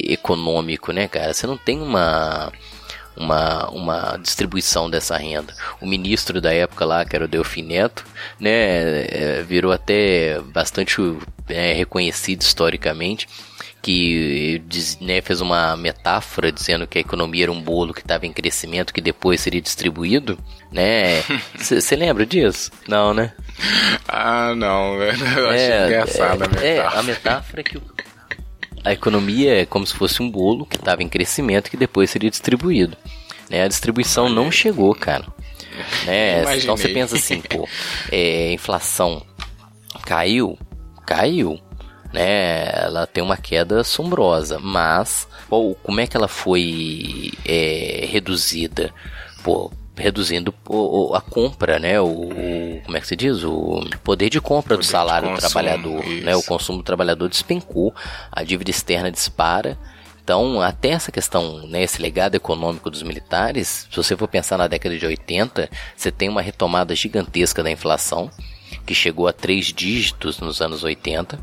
econômico, né, cara? Você não tem uma uma, uma distribuição dessa renda. O ministro da época lá, que era o Delfim Neto, né, é, virou até bastante é, reconhecido historicamente, que diz- né, fez uma metáfora dizendo que a economia era um bolo que estava em crescimento, que depois seria distribuído, né? Você lembra disso? Não, né? Ah, não. Eu achei engraçada a é, metáfora. a metáfora é que o- a economia é como se fosse um bolo que estava em crescimento que depois seria distribuído. Né? A distribuição não chegou, cara. Né? Imaginei. Então você pensa assim, pô, é, inflação caiu, caiu, né? Ela tem uma queda assombrosa, mas pô, como é que ela foi é, reduzida? Pô, reduzindo a compra, né? O, o, como é que se diz? O poder de compra Poder do salário de do consumo, trabalhador, né? O isso. consumo do trabalhador despencou, a dívida externa dispara. Então, até essa questão, né, esse legado econômico dos militares, se você for pensar na década de 80, você tem uma retomada gigantesca da inflação, que chegou a três dígitos nos anos 80,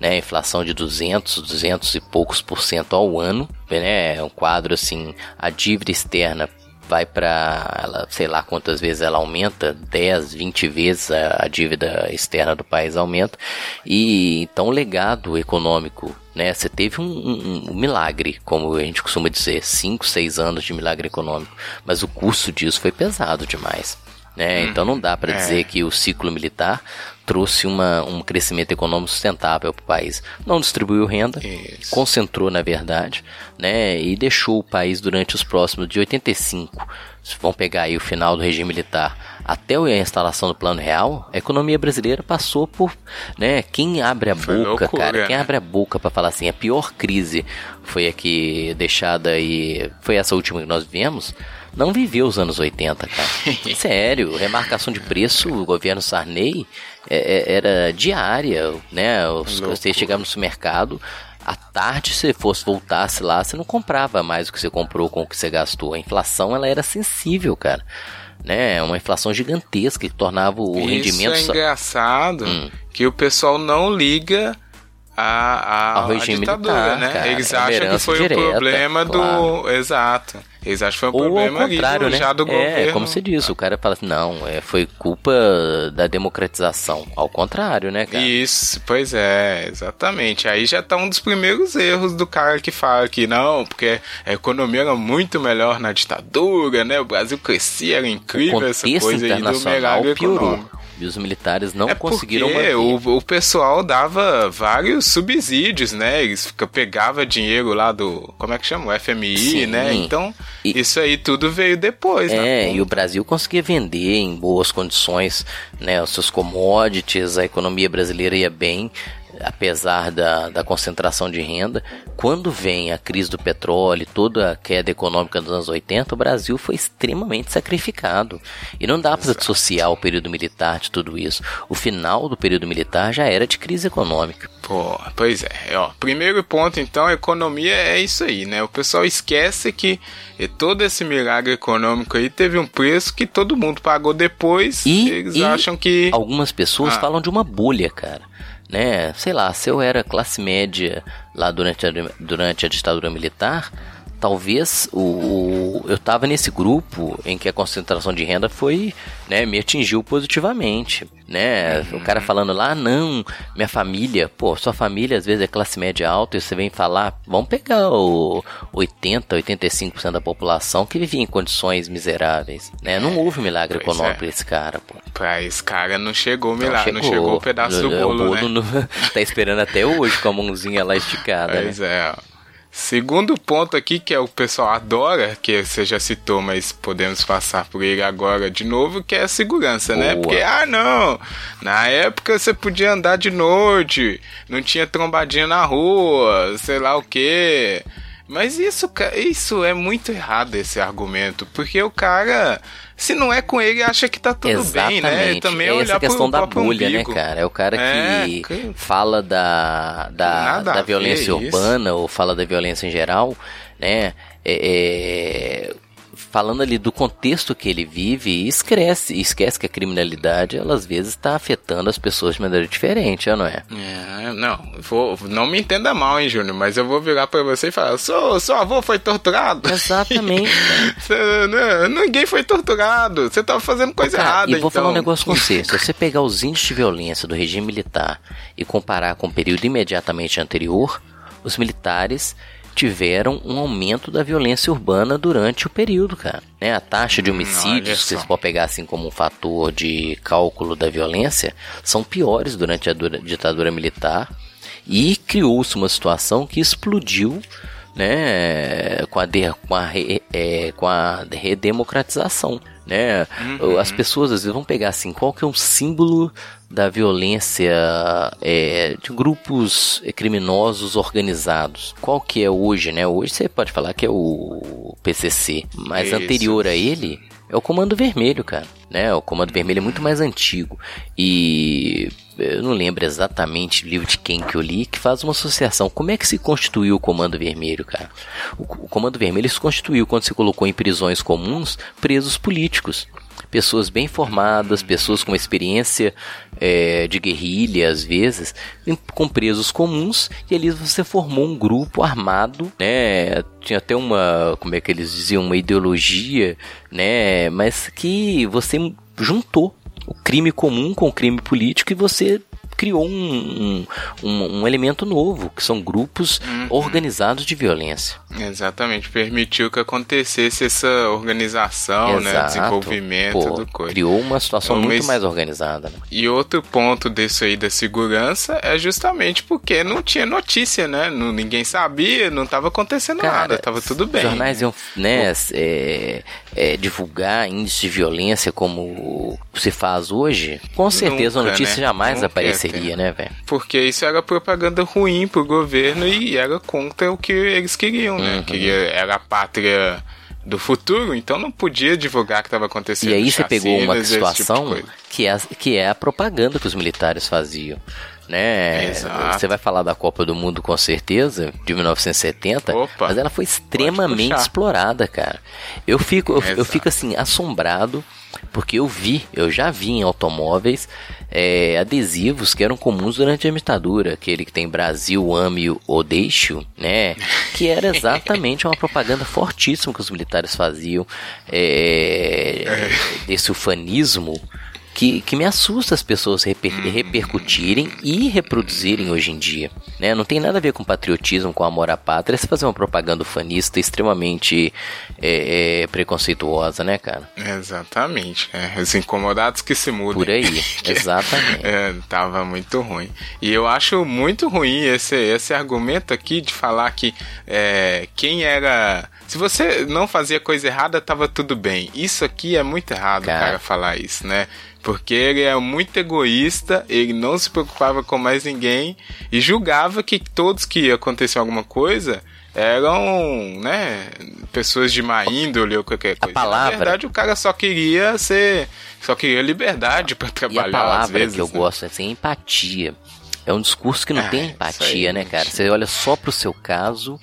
né, inflação de 200, 200 e poucos por cento ao ano, né, é um quadro assim, a dívida externa vai para ela, sei lá quantas vezes ela aumenta, 10, 20 vezes a, a dívida externa do país aumenta. E então o legado econômico, né? Você teve um, um- um milagre, como a gente costuma dizer, 5, 6 anos de milagre econômico, mas o custo disso foi pesado demais. Né? Então não dá para é. dizer que o ciclo militar trouxe uma, um crescimento econômico sustentável para o país. Não distribuiu renda, Isso. concentrou na verdade, né, e deixou o país durante os próximos de 85, se vão pegar aí o final do regime militar, até a instalação do Plano Real, a economia brasileira passou por, né, quem abre a Foi boca, loucura, cara, quem né? abre a boca para falar assim, a pior crise foi a que deixada aí, foi essa última que nós vivemos, não viveu os anos 80, cara. Sério, remarcação de preço, o governo Sarney é, é, era diária, né? Os-. Você chegava no supermercado, à tarde, se fosse voltasse lá, você não comprava mais o que você comprou com o que você gastou. A inflação, ela era sensível, cara. Né? Uma inflação gigantesca que tornava o rendimento... Isso é engraçado Hum. que o pessoal não liga a, a, Ao a regime ditadura, militar, né? cara. Eles É acham que foi direta, o problema do. claro. Exato. Eles acham que foi um Ou problema contrário, do, né? do é, governo. como você disse, o cara fala assim, não, é, foi culpa da democratização. Ao contrário, né, cara? Isso, pois é, exatamente. Aí já tá um dos primeiros erros do cara que fala que não, porque a economia era muito melhor na ditadura, né? O Brasil crescia, era o incrível essa coisa aí do piorou. econômico. E os militares não é conseguiram manter. o, o pessoal dava vários subsídios, né? Eles fica, pegava dinheiro lá do. Como é que chama? O FMI, Sim. né? Então, E- isso aí tudo veio depois, né? É, e o Brasil conseguia vender em boas condições né, os seus commodities, a economia brasileira ia bem, apesar da, da concentração de renda. Quando vem a crise do petróleo, toda a queda econômica dos anos 80, o Brasil foi extremamente sacrificado. E não dá para dissociar o período militar de tudo isso. O final do período militar já era de crise econômica. Pô, pois é, ó. Primeiro ponto, então, a economia é isso aí, né? O pessoal esquece que todo esse milagre econômico aí teve um preço que todo mundo pagou depois. E- eles e acham que. Algumas pessoas Ah. falam de uma bolha, cara. Né? Sei lá, se eu era classe média lá durante a, durante a ditadura militar, talvez o, o- eu tava nesse grupo em que a concentração de renda foi, né, me atingiu positivamente, né? O cara falando lá, "Ah, não, minha família, pô, sua família às vezes é classe média alta e você vem falar, vamos pegar o 80, 85% da população que vivia em condições miseráveis, né? Não houve milagre Pois econômico é. pra esse cara, pô. Pra esse cara não chegou o milagre, não chegou o pedaço do É, bolo, o né? bolo não- tá esperando até hoje com a mãozinha lá esticada, né? Pois é, ó. Segundo ponto aqui que é o pessoal adora, que você já citou, mas podemos passar por ele agora de novo, que é a segurança, né? Boa. Porque, ah, não, na época você podia andar de noite, não tinha trombadinha na rua, sei lá o quê. Mas isso, isso é muito errado, esse argumento, porque o cara, se não é com ele, acha que tá tudo Exatamente. bem, né? Também é olhar essa questão da próprio bolha, umbigo. né, cara? É o cara É, que que- fala da, da, da violência ver urbana ou fala da violência em geral, né? É, é, falando ali do contexto que ele vive e esquece, esquece que a criminalidade, ela às vezes está afetando as pessoas de maneira diferente, não é? É, não, vou, não me entenda mal, hein, Júnior, mas eu vou virar pra você e falar: seu, seu avô foi torturado. Exatamente. Né, ninguém foi torturado. Você tava fazendo coisa Cara, errada. e vou então. falar um negócio com você. Se você pegar os índices de violência do regime militar e comparar com o período imediatamente anterior, os militares tiveram um aumento da violência urbana durante o período, cara. Né, a taxa de Hum, homicídios, só. vocês podem pegar assim como um fator de cálculo da violência, são piores durante a dura- ditadura militar e criou-se uma situação que explodiu né, com a, de- com a, re- é, com a redemocratização, né? Uhum. As pessoas às vezes vão pegar assim, qual que é um símbolo da violência é, de grupos criminosos organizados? Qual que é hoje, né? Hoje você pode falar que é o PCC, mas Isso. anterior a ele é o Comando Vermelho, cara. Né? O Comando Vermelho é muito mais antigo. E eu não lembro exatamente o livro de quem que eu li, que faz uma associação. Como é que se constituiu o Comando Vermelho, cara? O, o Comando Vermelho se constituiu quando se colocou em prisões comuns presos políticos pessoas bem formadas, pessoas com experiência é, de guerrilha, às vezes, com presos comuns, e ali você formou um grupo armado, né? Tinha até uma, como é que eles diziam, uma ideologia, né? Mas que você juntou o crime comum com o crime político e você criou um, um, um, elemento novo, que são grupos uhum. organizados de violência. Exatamente, permitiu que acontecesse essa organização, né, Exato. né, desenvolvimento Pô, do coisa. Criou uma situação então, muito mas... mais organizada. Né? E outro ponto desse aí da segurança é justamente porque não tinha notícia, né, não, ninguém sabia, não estava acontecendo Cara, nada, estava tudo bem. Os jornais iam, né, é, é, divulgar índice de violência como se faz hoje, com certeza Nunca, a notícia né? jamais Nunca apareceria, né, velho? Porque isso era propaganda ruim pro governo e era contra o que eles queriam, né? Uhum. Queria, era a pátria do futuro, então não podia divulgar que estava acontecendo. E aí você pegou uma tipo situação tipo que, é, que é a propaganda que os militares faziam né? Exato. Você vai falar da Copa do Mundo com certeza, de 1970, Opa, mas ela foi extremamente explorada, cara. Eu fico, eu, eu, fico assim assombrado porque eu vi, eu já vi em automóveis é, adesivos que eram comuns durante a ditadura, aquele que tem Brasil ame ou deixe, né? Que era exatamente uma propaganda fortíssima que os militares faziam é, é. desse ufanismo que, que me assusta as pessoas reper, uhum. repercutirem e reproduzirem hoje em dia. Né? Não tem nada a ver com patriotismo, com amor à pátria, se fazer uma propaganda fanista extremamente é, é, preconceituosa, né, cara? Exatamente. É, os incomodados que se mudam. Por aí, exatamente. É, tava muito ruim. E eu acho muito ruim esse, esse argumento aqui de falar que é, quem era se você não fazia coisa errada, tava tudo bem. Isso aqui é muito errado, cara, cara falar isso, né? Porque ele é muito egoísta, ele não se preocupava com mais ninguém e julgava que todos que aconteciam alguma coisa eram, né, pessoas de má índole ou qualquer coisa. A palavra... Na verdade, o cara só queria ser, só queria liberdade para trabalhar. E a palavra vezes, que eu né? gosto é assim, empatia. É um discurso que não ah, tem empatia, aí, né, cara? Você olha só pro seu caso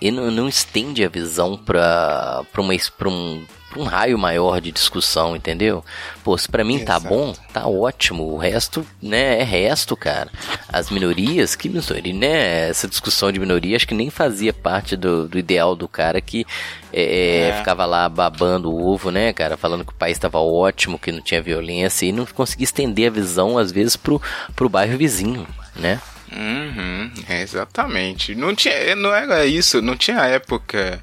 e não, não estende a visão para para uma pra um um raio maior de discussão, entendeu? Pô, se pra mim tá Exato. tá bom, tá ótimo. O resto, né, é resto, cara. As minorias, que minoria, né? Essa discussão de minoria acho que nem fazia parte do, do ideal do cara que é, é. ficava lá babando o ovo, né, cara? Falando que o país estava ótimo, que não tinha violência e não conseguia estender a visão, às vezes, pro, pro bairro vizinho, né? Uhum, exatamente. Não tinha, não era isso, não tinha época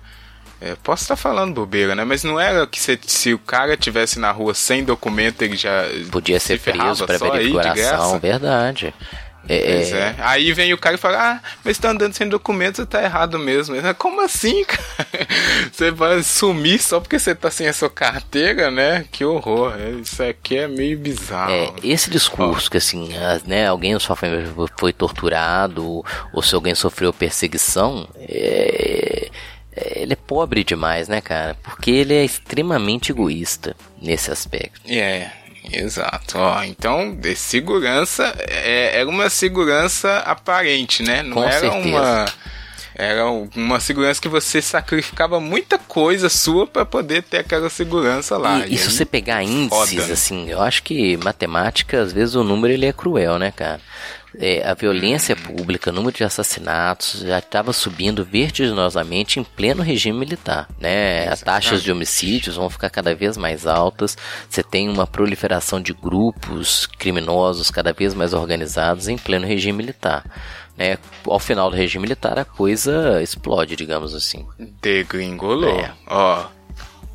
é, posso estar falando bobeira, né? Mas não era que se, se o cara tivesse na rua sem documento, ele já. Podia ser preso para verificação, verdade. É, é, é. Aí vem o cara e fala: Ah, mas tá andando sem documento, você tá errado mesmo. Como assim, cara? Você vai sumir só porque você tá sem a sua carteira, né? Que horror. É, isso aqui é meio bizarro. É, esse discurso que assim, né, alguém sua família foi torturado, ou se alguém sofreu perseguição, é, ele é pobre demais, né, cara? Porque ele é extremamente egoísta nesse aspecto. É, exato. Ó, então, de segurança é, era uma segurança aparente, né? Não Com era certeza. uma era uma segurança que você sacrificava muita coisa sua para poder ter aquela segurança lá. E, e, e se você pegar índices, foda. assim, eu acho que matemática, às vezes o número ele é cruel, né, cara? É, a violência pública, o número de assassinatos já estava subindo vertiginosamente em pleno regime militar, né? As taxas de homicídios vão ficar cada vez mais altas. Você tem uma proliferação de grupos criminosos cada vez mais organizados em pleno regime militar. Né? Ao final do regime militar a coisa explode, digamos assim. Degringolou. É. Ó,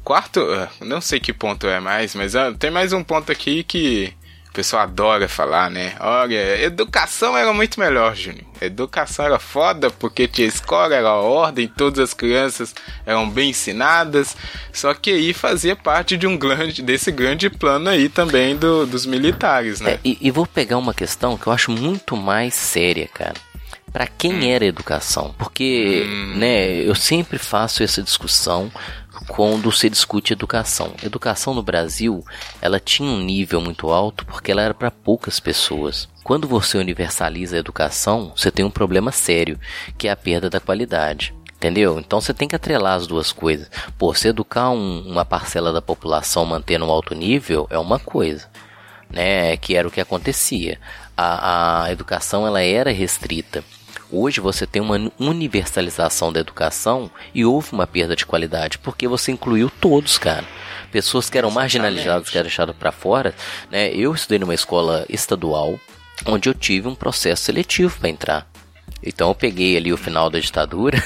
quarto, não sei que ponto é mais, mas tem mais um ponto aqui que pessoal adora falar, né? Olha, educação era muito melhor, Júnior. Educação era foda porque tinha escola, era ordem, todas as crianças eram bem ensinadas. Só que aí fazia parte de um grande, desse grande plano aí também do, dos militares, né? É, e, e vou pegar uma questão que eu acho muito mais séria, cara. para quem era educação. Porque, né, eu sempre faço essa discussão quando se discute educação. Educação no Brasil, ela tinha um nível muito alto porque ela era para poucas pessoas. Quando você universaliza a educação, você tem um problema sério, que é a perda da qualidade. Entendeu? Então você tem que atrelar as duas coisas. Pô, se educar um- uma parcela da população mantendo um alto nível é uma coisa, né? Que era o que acontecia. A, a educação ela era restrita. Hoje você tem uma universalização da educação e houve uma perda de qualidade porque você incluiu todos, cara. Pessoas que eram marginalizadas, que eram deixadas para fora, né? Eu estudei numa escola estadual onde eu tive um processo seletivo para entrar. Então eu peguei ali o final da ditadura,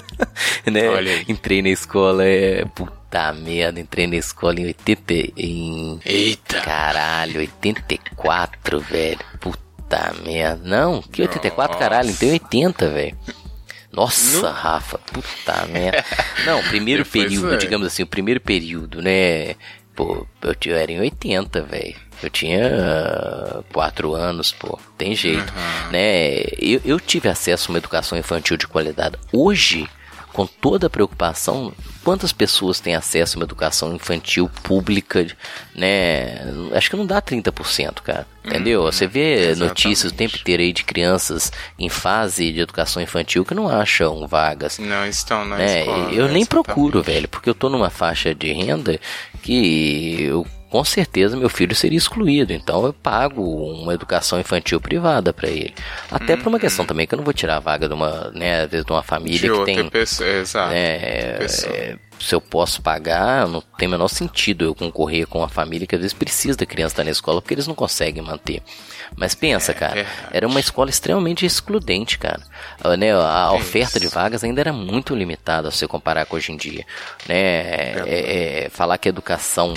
né? Entrei na escola, é, puta merda, entrei na escola em 80 em Eita. Caralho, 84, velho. Puta merda. Não, que 84, caralho, tem 80, velho. Nossa, Rafa, puta merda. Não, primeiro período, é. digamos assim, o primeiro período, né? Pô, eu, era em 80, velho. Eu tinha 4 anos, pô. Tem jeito, né? Eu, eu tive acesso a uma educação infantil de qualidade. Hoje, com toda a preocupação, quantas pessoas têm acesso a uma educação infantil pública, né? Acho que não dá 30%, cara. Entendeu? Você vê notícias o tempo inteiro aí de crianças em fase de educação infantil que não acham vagas. Não estão na né? escola. eu nem exatamente. procuro, velho, porque eu tô numa faixa de renda que eu com certeza meu filho seria excluído, então eu pago uma educação infantil privada pra ele. Até por uma questão também que eu não vou tirar a vaga de uma, né, de uma família De que tem pessoa, exato. né, pessoa. é, se eu posso pagar, não tem o menor sentido eu concorrer com uma família que às vezes precisa da criança estar na escola porque eles não conseguem manter. Mas pensa, cara, verdade. era uma escola extremamente excludente, cara. Ah, né, a É oferta de isso. vagas ainda era muito limitada se você comparar com hoje em dia. Né? É, é, falar que a educação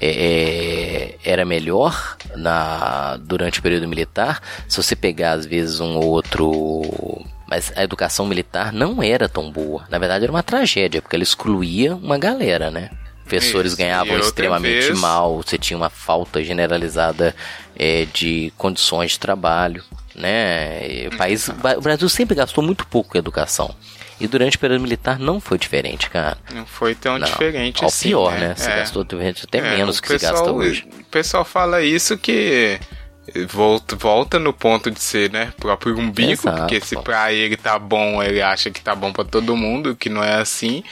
é, é, era melhor na, durante o período militar, se você pegar às vezes um ou outro. Mas a educação militar não era tão boa. Na verdade, era uma tragédia, porque ela excluía uma galera, né? Professores Isso, ganhavam extremamente vez- mal, você tinha uma falta generalizada é, de condições de trabalho, né? O, país, o Brasil sempre gastou muito pouco com educação. E durante o período militar não foi diferente, cara. Não foi tão Não, diferente ao assim. pior, né? Você É. gastou até É, menos que se gasta pessoal- hoje. O pessoal fala isso que volta, volta no ponto de ser, né, próprio umbigo, Exato, porque se pra ele tá bom, ele acha que tá bom pra todo mundo, que não é assim.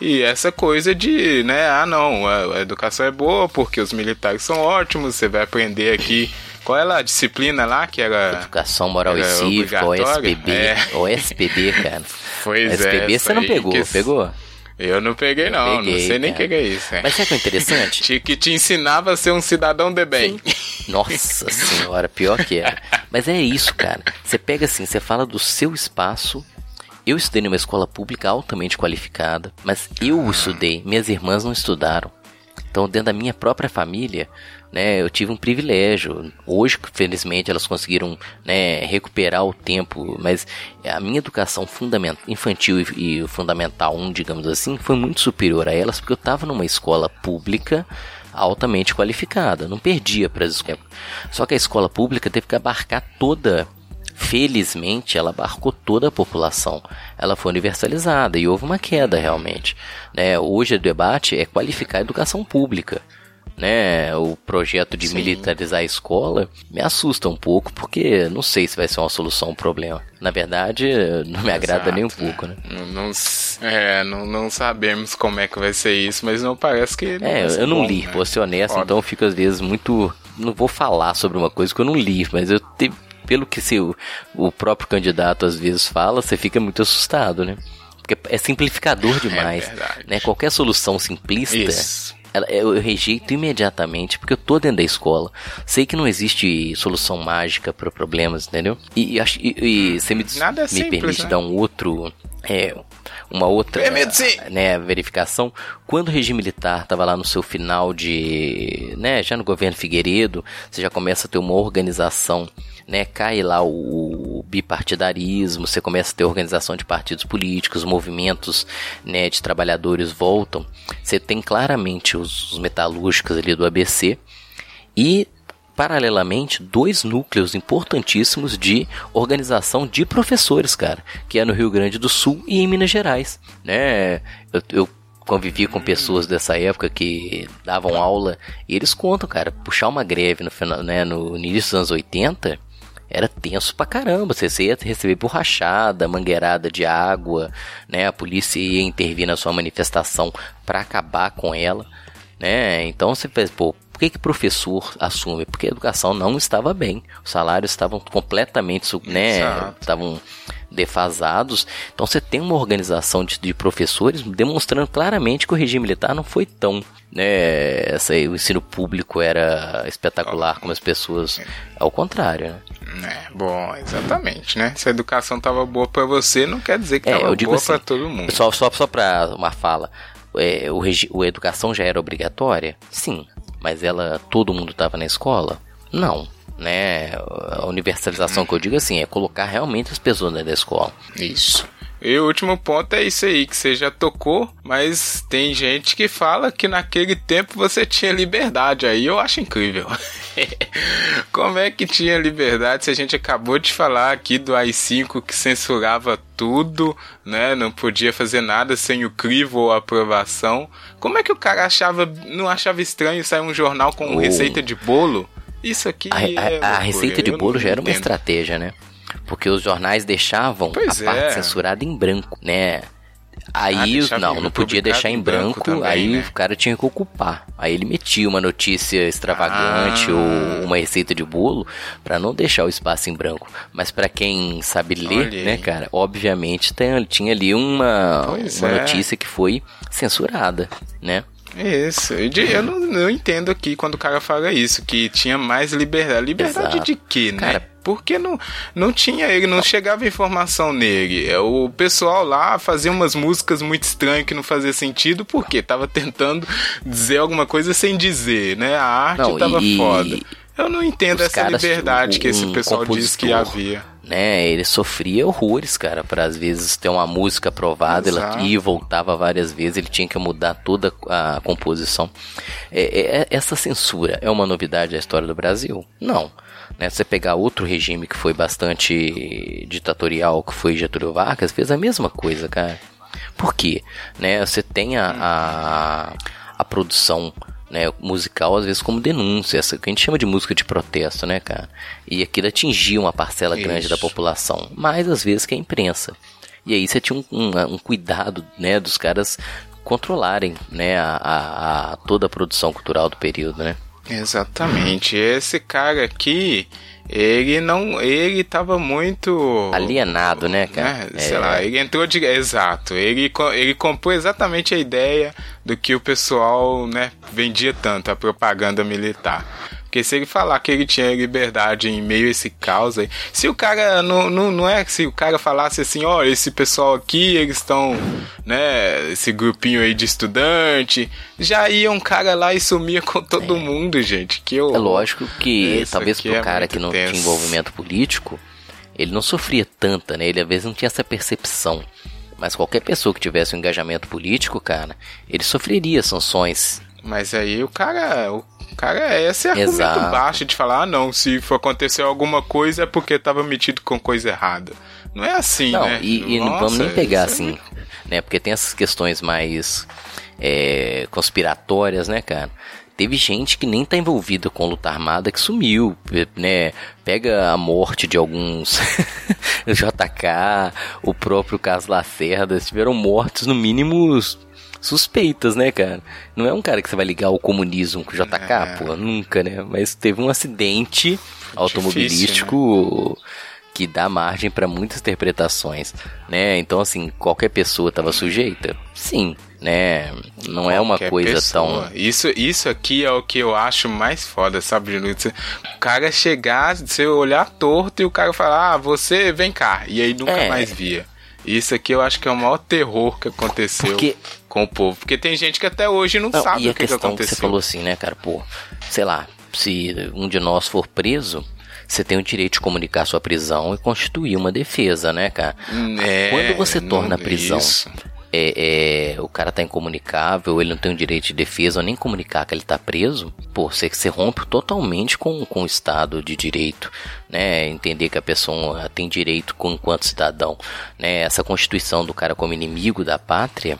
E essa coisa de, né, ah não, a, a educação é boa porque os militares são ótimos, você vai aprender aqui qual é lá, a disciplina lá que era Educação Moral e Era Cívica, obrigatória? OSPB, É. OSPB, cara. Pois é, SPB essa você não pegou, que- pegou? Eu não peguei não, peguei, não sei nem o que cara. que é isso. é. Mas sabe que é interessante? Tinha que te ensinava a ser um cidadão de bem. Nossa senhora, pior que era. Mas é isso, cara. Você pega assim, você fala do seu espaço. Eu estudei numa escola pública altamente qualificada, mas eu estudei, minhas irmãs não estudaram. Então, dentro da minha própria família, né, eu tive um privilégio. Hoje, felizmente, elas conseguiram né, recuperar o tempo, mas a minha educação infantil e, e fundamental 1, digamos assim, foi muito superior a elas, porque eu estava numa escola pública altamente qualificada. Não perdia para as. Só que a escola pública teve que abarcar toda felizmente ela abarcou toda a população. Ela foi universalizada e houve uma queda realmente. Né? Hoje o debate é qualificar a educação pública. Né? O projeto de Sim. militarizar a escola me assusta um pouco, porque não sei se vai ser uma solução ao problema. Na verdade, não me agrada Exato, nem um pouco. Né? Não, não s- é, não, não sabemos como é que vai ser isso, mas não parece que. não É, eu não bom, li, né? vou ser honesto, Foda. então eu fico às vezes muito. Não vou falar sobre uma coisa que eu não li, mas eu te- pelo que se, o, o próprio candidato às vezes fala, você fica muito assustado, né? Porque é simplificador demais. verdade. né? Qualquer solução simplista, Isso. eu rejeito imediatamente, porque eu tô dentro da escola. Sei que não existe solução mágica para problemas, entendeu? E, e, e- e você me, Nada é me simples, permite né? dar um outro. É, uma outra né, verificação. Quando o regime militar estava lá no seu final de. Né, já no governo Figueiredo, você já começa a ter uma organização. Né, cai lá o, o bipartidarismo, você começa a ter organização de partidos políticos, movimentos né, de trabalhadores voltam. Você tem claramente os, os metalúrgicos ali do ABC e paralelamente dois núcleos importantíssimos de organização de professores, cara, que é no Rio Grande do Sul e em Minas Gerais, né? Eu, eu convivi com pessoas dessa época que davam aula e eles contam, cara, puxar uma greve no final, né, no início dos anos 80 era tenso pra caramba. Você ia receber borrachada, mangueirada de água, né? A polícia ia intervir na sua manifestação para acabar com ela, né? Então você fez, pô, por que que professor assume? Porque a educação não estava bem. Os salários estavam completamente, né? Exato. Estavam defasados. Então você tem uma organização de, de professores demonstrando claramente que o regime militar não foi tão né, essa, o ensino público era espetacular como as pessoas ao contrário né? É, bom, exatamente, né? Se a educação tava boa para você, não quer dizer que É, tava boa assim, para todo mundo. Só, só, só para uma fala, é, o, o educação já era obrigatória? Sim, mas ela todo mundo estava na escola? Não, né? A universalização que eu digo assim é colocar realmente as pessoas dentro da escola. Isso. E o último ponto é isso aí, que você já tocou, mas tem gente que fala que naquele tempo você tinha liberdade. Aí eu acho incrível. Como é que tinha liberdade se a gente acabou de falar aqui do AI-5 que censurava tudo, né? Não podia fazer nada sem o crivo ou aprovação. Como é que o cara achava, não achava estranho sair um jornal com Oh. receita de bolo? Isso aqui A, a- é a receita de bolo já era uma estratégia, né? Porque os jornais deixavam Pois a parte é. censurada em branco, né? Aí, Ah, não, não podia deixar em branco branco, também, aí né? o cara tinha que ocupar. Aí ele metia uma notícia extravagante Ah. ou uma receita de bolo pra não deixar o espaço em branco. Mas pra quem sabe ler, Olha aí. né, cara, obviamente tem- tinha ali uma, Pois uma é. notícia que foi censurada, né? Isso, eu, não, não entendo aqui quando o cara fala isso, que tinha mais liberdade. Liberdade Exato. de quê, né? Cara- Porque não, não tinha ele, não chegava informação nele. É, O pessoal lá fazia umas músicas muito estranhas que não fazia sentido, porque tava tentando dizer alguma coisa sem dizer, né? A arte Não, tava e- foda. Eu não entendo os essa caras, liberdade que esse um pessoal diz que havia. Né? Ele sofria horrores, cara, para às vezes ter uma música aprovada, ela Exato. ia e voltava várias vezes, ele tinha que mudar toda a composição. É- é- essa censura é uma novidade da história do Brasil? Não. Né, você pegar outro regime que foi bastante ditatorial, que foi Getúlio Vargas, fez a mesma coisa, cara. Por quê? Né, você tem a, a, a produção né, musical, às vezes, como denúncia, essa que a gente chama de música de protesto, né, cara? E aquilo atingia uma parcela grande da Isso. população, mais às vezes que a imprensa. E aí você tinha um, um- um cuidado, né, dos caras controlarem, né, a, a- a- toda a produção cultural do período, né? Exatamente. Esse cara aqui, ele não. Ele tava muito. Alienado, né, cara? né? Sei É. lá, ele entrou de. Exato. Ele, ele comprou exatamente a ideia do que o pessoal, né, vendia tanto, a propaganda militar. Porque se ele falar que ele tinha liberdade em meio a esse caos aí. Se o cara. Não, não, não é se o cara falasse assim, ó, esse pessoal aqui, eles estão, né, esse grupinho aí de estudante. Já ia um cara lá e sumia com todo mundo, gente. Que eu, É lógico que Isso talvez pro é cara que não tenso. tinha envolvimento político, ele não sofria tanta, né? Ele às vezes não tinha essa percepção. Mas qualquer pessoa que tivesse um engajamento político, cara, ele sofreria sanções. Mas aí o cara. O cara é esse argumento Exato. baixo de falar, ah não, se for acontecer alguma coisa é porque tava metido com coisa errada. Não é assim, Não, né? e, e não vamos Nossa, nem pegar é assim, né? Porque tem essas questões mais é, conspiratórias, né, cara? Teve gente que nem tá envolvida com luta armada que sumiu, né? Pega a morte de alguns JK, o próprio caso Lacerda, estiveram mortos no mínimo suspeitas, né, cara? Não é um cara que você vai ligar o comunismo com o JK, É. pô, nunca, né? Mas teve um acidente automobilístico que dá margem para muitas interpretações, né? Então assim, qualquer pessoa estava sujeita? Sim, né? Não é uma Qualquer coisa pessoa. tão Isso, isso aqui é o que eu acho mais foda, sabe, Júlio? O cara chegar, você olhar torto e o cara falar, ah, você vem cá. E aí nunca É. mais via. Isso aqui eu acho que é o maior terror que aconteceu Porque- com o povo. Porque tem gente que até hoje não, Não, sabe e o que, que questão que, aconteceu. você falou assim, né, cara? Pô, sei lá, se um de nós for preso, você tem o direito de comunicar sua prisão e constituir uma defesa, né, cara? É, Quando você torna a prisão é, é, o cara tá incomunicável, ele não tem o direito de defesa ou nem comunicar que ele tá preso, pô, você, você rompe totalmente com, com o Estado de direito, né? Entender que a pessoa tem direito enquanto cidadão, né? Essa constituição do cara como inimigo da pátria,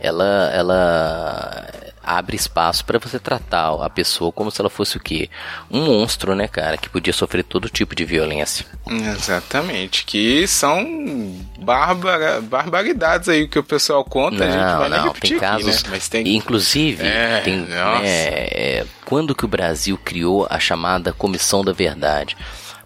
ela, ela abre espaço para você tratar a pessoa como se ela fosse o quê? Um monstro, né, cara, que podia sofrer todo tipo de violência. Exatamente, que são bárbara, barbaridades aí que o pessoal conta, não, a gente vai não, repetir tem casos, aqui, né? Mas tem inclusive, É, tem, né, quando que o Brasil criou a chamada Comissão da Verdade?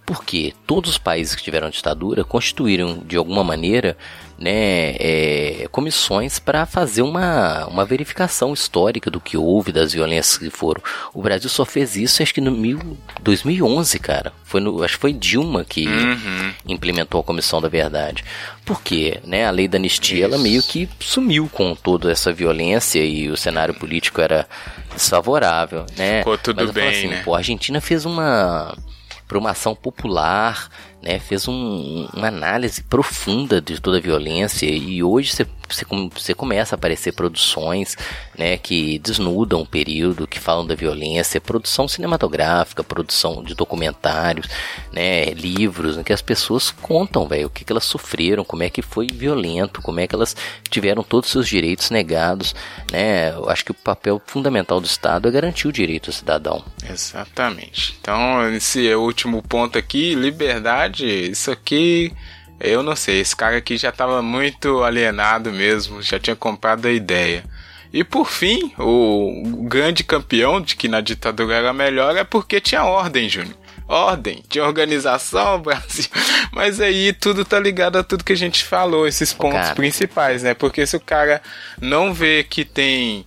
Porque todos os países que tiveram ditadura constituíram de alguma maneira né, é, comissões para fazer uma, uma verificação histórica do que houve, das violências que foram. O Brasil só fez isso acho que no mil, 2011, cara. Foi no, acho que foi Dilma que Uhum. implementou a Comissão da Verdade. Por quê? Né, a lei da anistia ela meio que sumiu com toda essa violência e o cenário político era desfavorável. Né? Ficou tudo Mas eu bem, assim, né? pô, a Argentina fez uma por uma ação popular, né, fez um- uma análise profunda de toda a violência e hoje você, você, você começa a aparecer produções né, que desnudam o período, que falam da violência, produção cinematográfica, produção de documentários, né, livros, em que as pessoas contam, velho, o que, que elas sofreram, como é que foi violento, como é que elas tiveram todos os seus direitos negados, né, eu acho que o papel fundamental do Estado é garantir o direito ao cidadão. Exatamente. Então, esse é o último ponto aqui, liberdade, isso aqui, eu não sei, esse cara aqui já estava muito alienado mesmo, já tinha comprado a ideia. E por fim, o grande campeão de que na ditadura era melhor é porque tinha ordem, Júnior. Ordem, tinha organização, Brasil. Mas aí tudo tá ligado a tudo que a gente falou, esses pontos cara. principais, né? Porque se o cara não vê que tem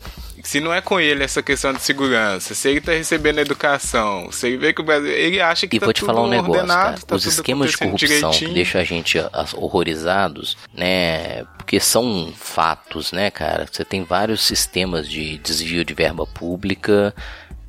se não é com ele essa questão de segurança, se ele tá recebendo educação, se ele vê que o Brasil. Ele acha que E tá vou te tudo falar um negócio, ordenado, cara. tá Os esquemas de corrupção que direitinho. deixam a gente as- horrorizados, né? Porque são fatos, né, cara? Você tem vários sistemas de desvio de verba pública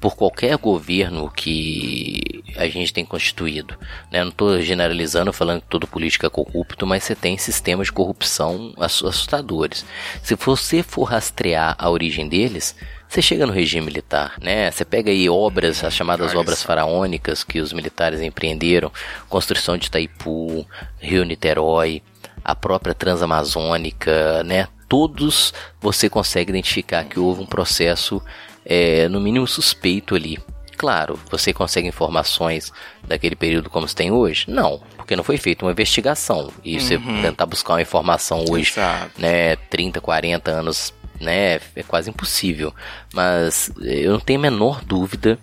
por qualquer governo que a gente tem constituído. Né? Não estou generalizando, falando que todo político é corrupto, mas você tem sistemas de corrupção ass- assustadores. Se você for rastrear a origem deles, você chega no regime militar, né? Você pega aí obras, as chamadas obras faraônicas que os militares empreenderam, construção de Itaipu, Rio Niterói, a própria Transamazônica, né? Todos você consegue identificar que houve um processo, é, no mínimo suspeito ali. Claro, você consegue informações daquele período como se tem hoje? Não, porque não foi feita uma investigação. E você tentar buscar uma informação hoje Exato. né, 30, 40 anos, né, é quase impossível. Mas eu não tenho a menor dúvida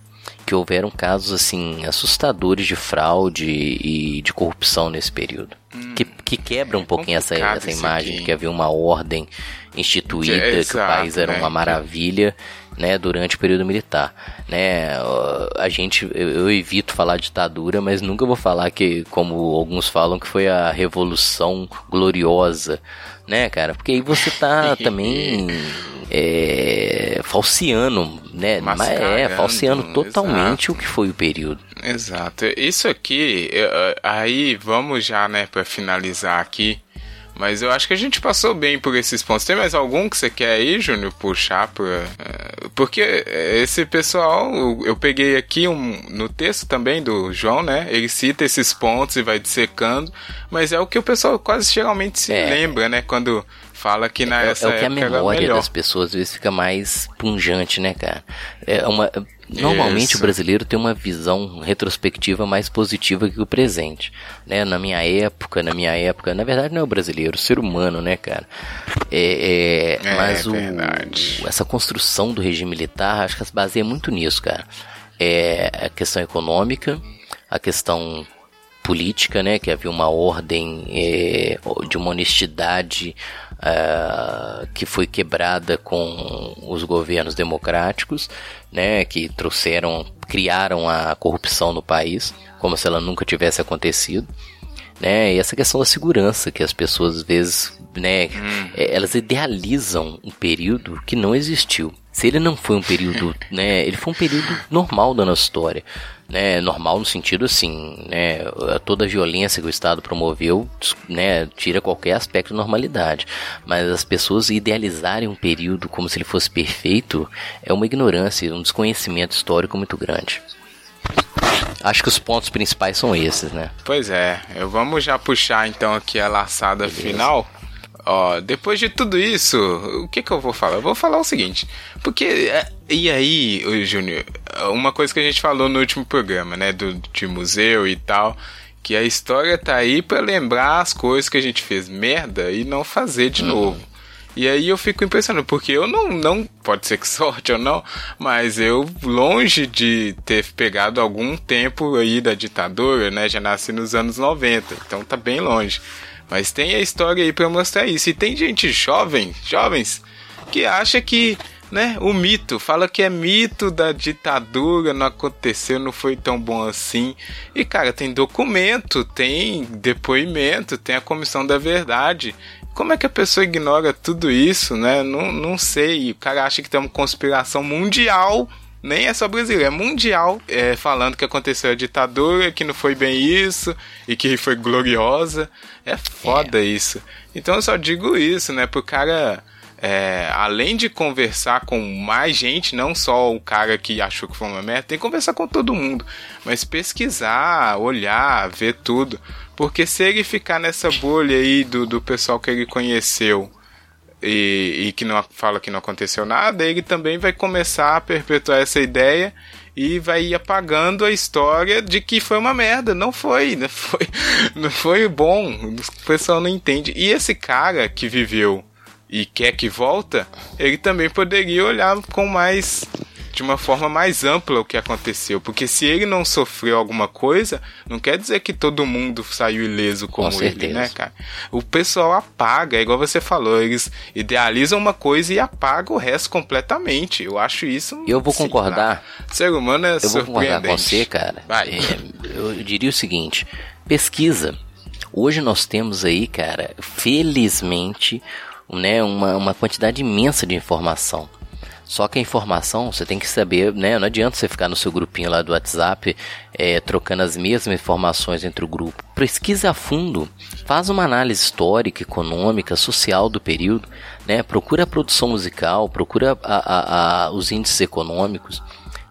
que houveram casos assim assustadores de fraude e de corrupção nesse período. Que, que quebra um pouquinho essa, complicado essa isso imagem de que havia uma ordem instituída, É, que o país era né? uma maravilha, né, durante o período militar, né, a gente, eu, eu evito falar ditadura, mas nunca vou falar que, como alguns falam, que foi a revolução gloriosa, né, cara, porque aí você tá também é, falseando, né, mas é, falseando totalmente exato. o que foi o período. Exato. Isso aqui, aí vamos já, né, pra finalizar aqui. Mas eu acho que a gente passou bem por esses pontos. Tem mais algum que você quer aí, Júnior, puxar pra. eh, Porque esse pessoal, eu- peguei aqui um, no texto também do João, né? Ele cita esses pontos e vai dissecando. Mas é o que o pessoal quase geralmente se É. lembra, né? Quando fala que na É, essa é o que a memória das pessoas às vezes fica mais punjante, né, cara? É uma, normalmente Isso. o brasileiro tem uma visão retrospectiva mais positiva que o presente, né? Na minha época, na minha época, na verdade não é o brasileiro, o ser humano, né, cara? É, é, É, mas o, verdade. essa construção do regime militar, acho que se baseia muito nisso, cara. É a questão econômica, a questão política, né, que havia uma ordem é, de uma honestidade ah, que foi quebrada com os governos democráticos, né, que trouxeram, criaram a corrupção no país, como se ela nunca tivesse acontecido. Né, e essa questão da segurança, que as pessoas às vezes, né, é, elas idealizam um período que não existiu. Se ele não foi um período, né, ele foi um período normal da nossa história, né, normal no sentido assim, né, toda a violência que o Estado promoveu, né, tira qualquer aspecto de normalidade. Mas as pessoas idealizarem um período como se ele fosse perfeito é uma ignorância, um desconhecimento histórico muito grande. Acho que os pontos principais são esses, né? Pois é, eu vamos já puxar então aqui a laçada Beleza. final. Ó, depois de tudo isso, o que que eu vou falar? Eu vou falar o seguinte, porque é, e aí, Júnior, uma coisa que a gente falou no último programa, né, do de museu e tal, que a história tá aí para lembrar as coisas que a gente fez merda e não fazer de uhum. novo. E aí eu fico impressionado, porque eu não, não, pode ser que sorte ou não, mas eu, longe de ter pegado algum tempo aí da ditadura, né, já nasci nos anos 90, então tá bem longe. Mas tem a história aí para mostrar isso. E tem gente jovem, jovens, que acha que, né, o mito, fala que é mito da ditadura, não aconteceu, não foi tão bom assim. E cara, tem documento, tem depoimento, tem a comissão da verdade. Como é que a pessoa ignora tudo isso, né? Não, não sei. O cara acha que tem uma conspiração mundial nem é só brasileiro, é mundial, é, falando que aconteceu a ditadura, que não foi bem isso e que foi gloriosa. É foda é. isso. Então eu só digo isso, né? Pro cara. É, além de conversar com mais gente, não só o cara que achou que foi uma merda, tem que conversar com todo mundo, mas pesquisar, olhar, ver tudo. Porque se ele ficar nessa bolha aí do, do pessoal que ele conheceu e, e que não fala que não aconteceu nada, ele também vai começar a perpetuar essa ideia e vai apagando a história de que foi uma merda. Não foi, não foi, não foi bom. O pessoal não entende. E esse cara que viveu e quer que volta, ele também poderia olhar com mais de uma forma mais ampla o que aconteceu. Porque se ele não sofreu alguma coisa, não quer dizer que todo mundo saiu ileso como Com ele, né, cara? O pessoal apaga, é igual você falou, eles idealizam uma coisa e apagam o resto completamente. Eu acho isso. Eu vou concordar. O ser humano é Eu vou concordar com você, cara. É, eu diria o seguinte: pesquisa. Hoje nós temos aí, cara, felizmente, né, uma, uma quantidade imensa de informação. Só que a informação você tem que saber, né? Não adianta você ficar no seu grupinho lá do WhatsApp é, trocando as mesmas informações entre o grupo. Pesquisa a fundo, faz uma análise histórica, econômica, social do período, né? Procura a produção musical, procura a, a, a, os índices econômicos.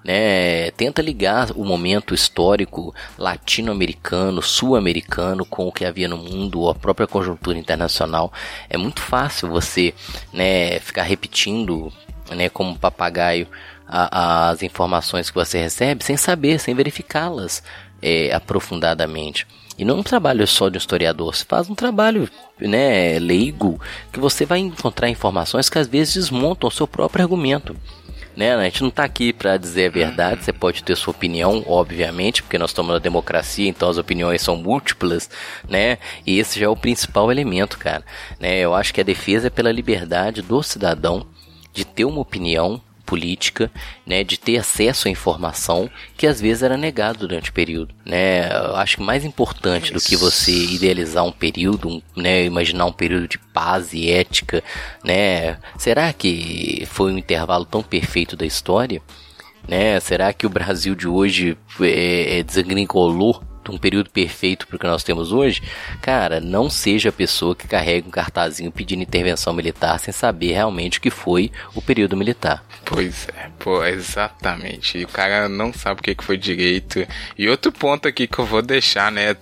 Né, tenta ligar o momento histórico latino-americano, sul-americano com o que havia no mundo, ou a própria conjuntura internacional. É muito fácil você né, ficar repetindo né, como papagaio, a, as informações que você recebe sem saber, sem verificá-las é, aprofundadamente. E não é um trabalho só de um historiador, você faz um trabalho né, leigo que você vai encontrar informações que às vezes desmontam o seu próprio argumento. Né? A gente não está aqui para dizer a verdade, você pode ter sua opinião, obviamente, porque nós estamos na democracia, então as opiniões são múltiplas, né? E esse já é o principal elemento, cara. Né? Eu acho que a defesa é pela liberdade do cidadão de ter uma opinião política, né, de ter acesso à informação que às vezes era negado durante o período, né? Eu acho que mais importante do que você idealizar um período, um, né, imaginar um período de paz e ética, né? Será que foi um intervalo tão perfeito da história? Né? Será que o Brasil de hoje é, é desagringolou um período perfeito para o que nós temos hoje, cara, não seja a pessoa que carrega um cartazinho pedindo intervenção militar sem saber realmente o que foi o período militar. Pois é, pô, exatamente. E o cara não sabe o que foi direito. E outro ponto aqui que eu vou deixar, né?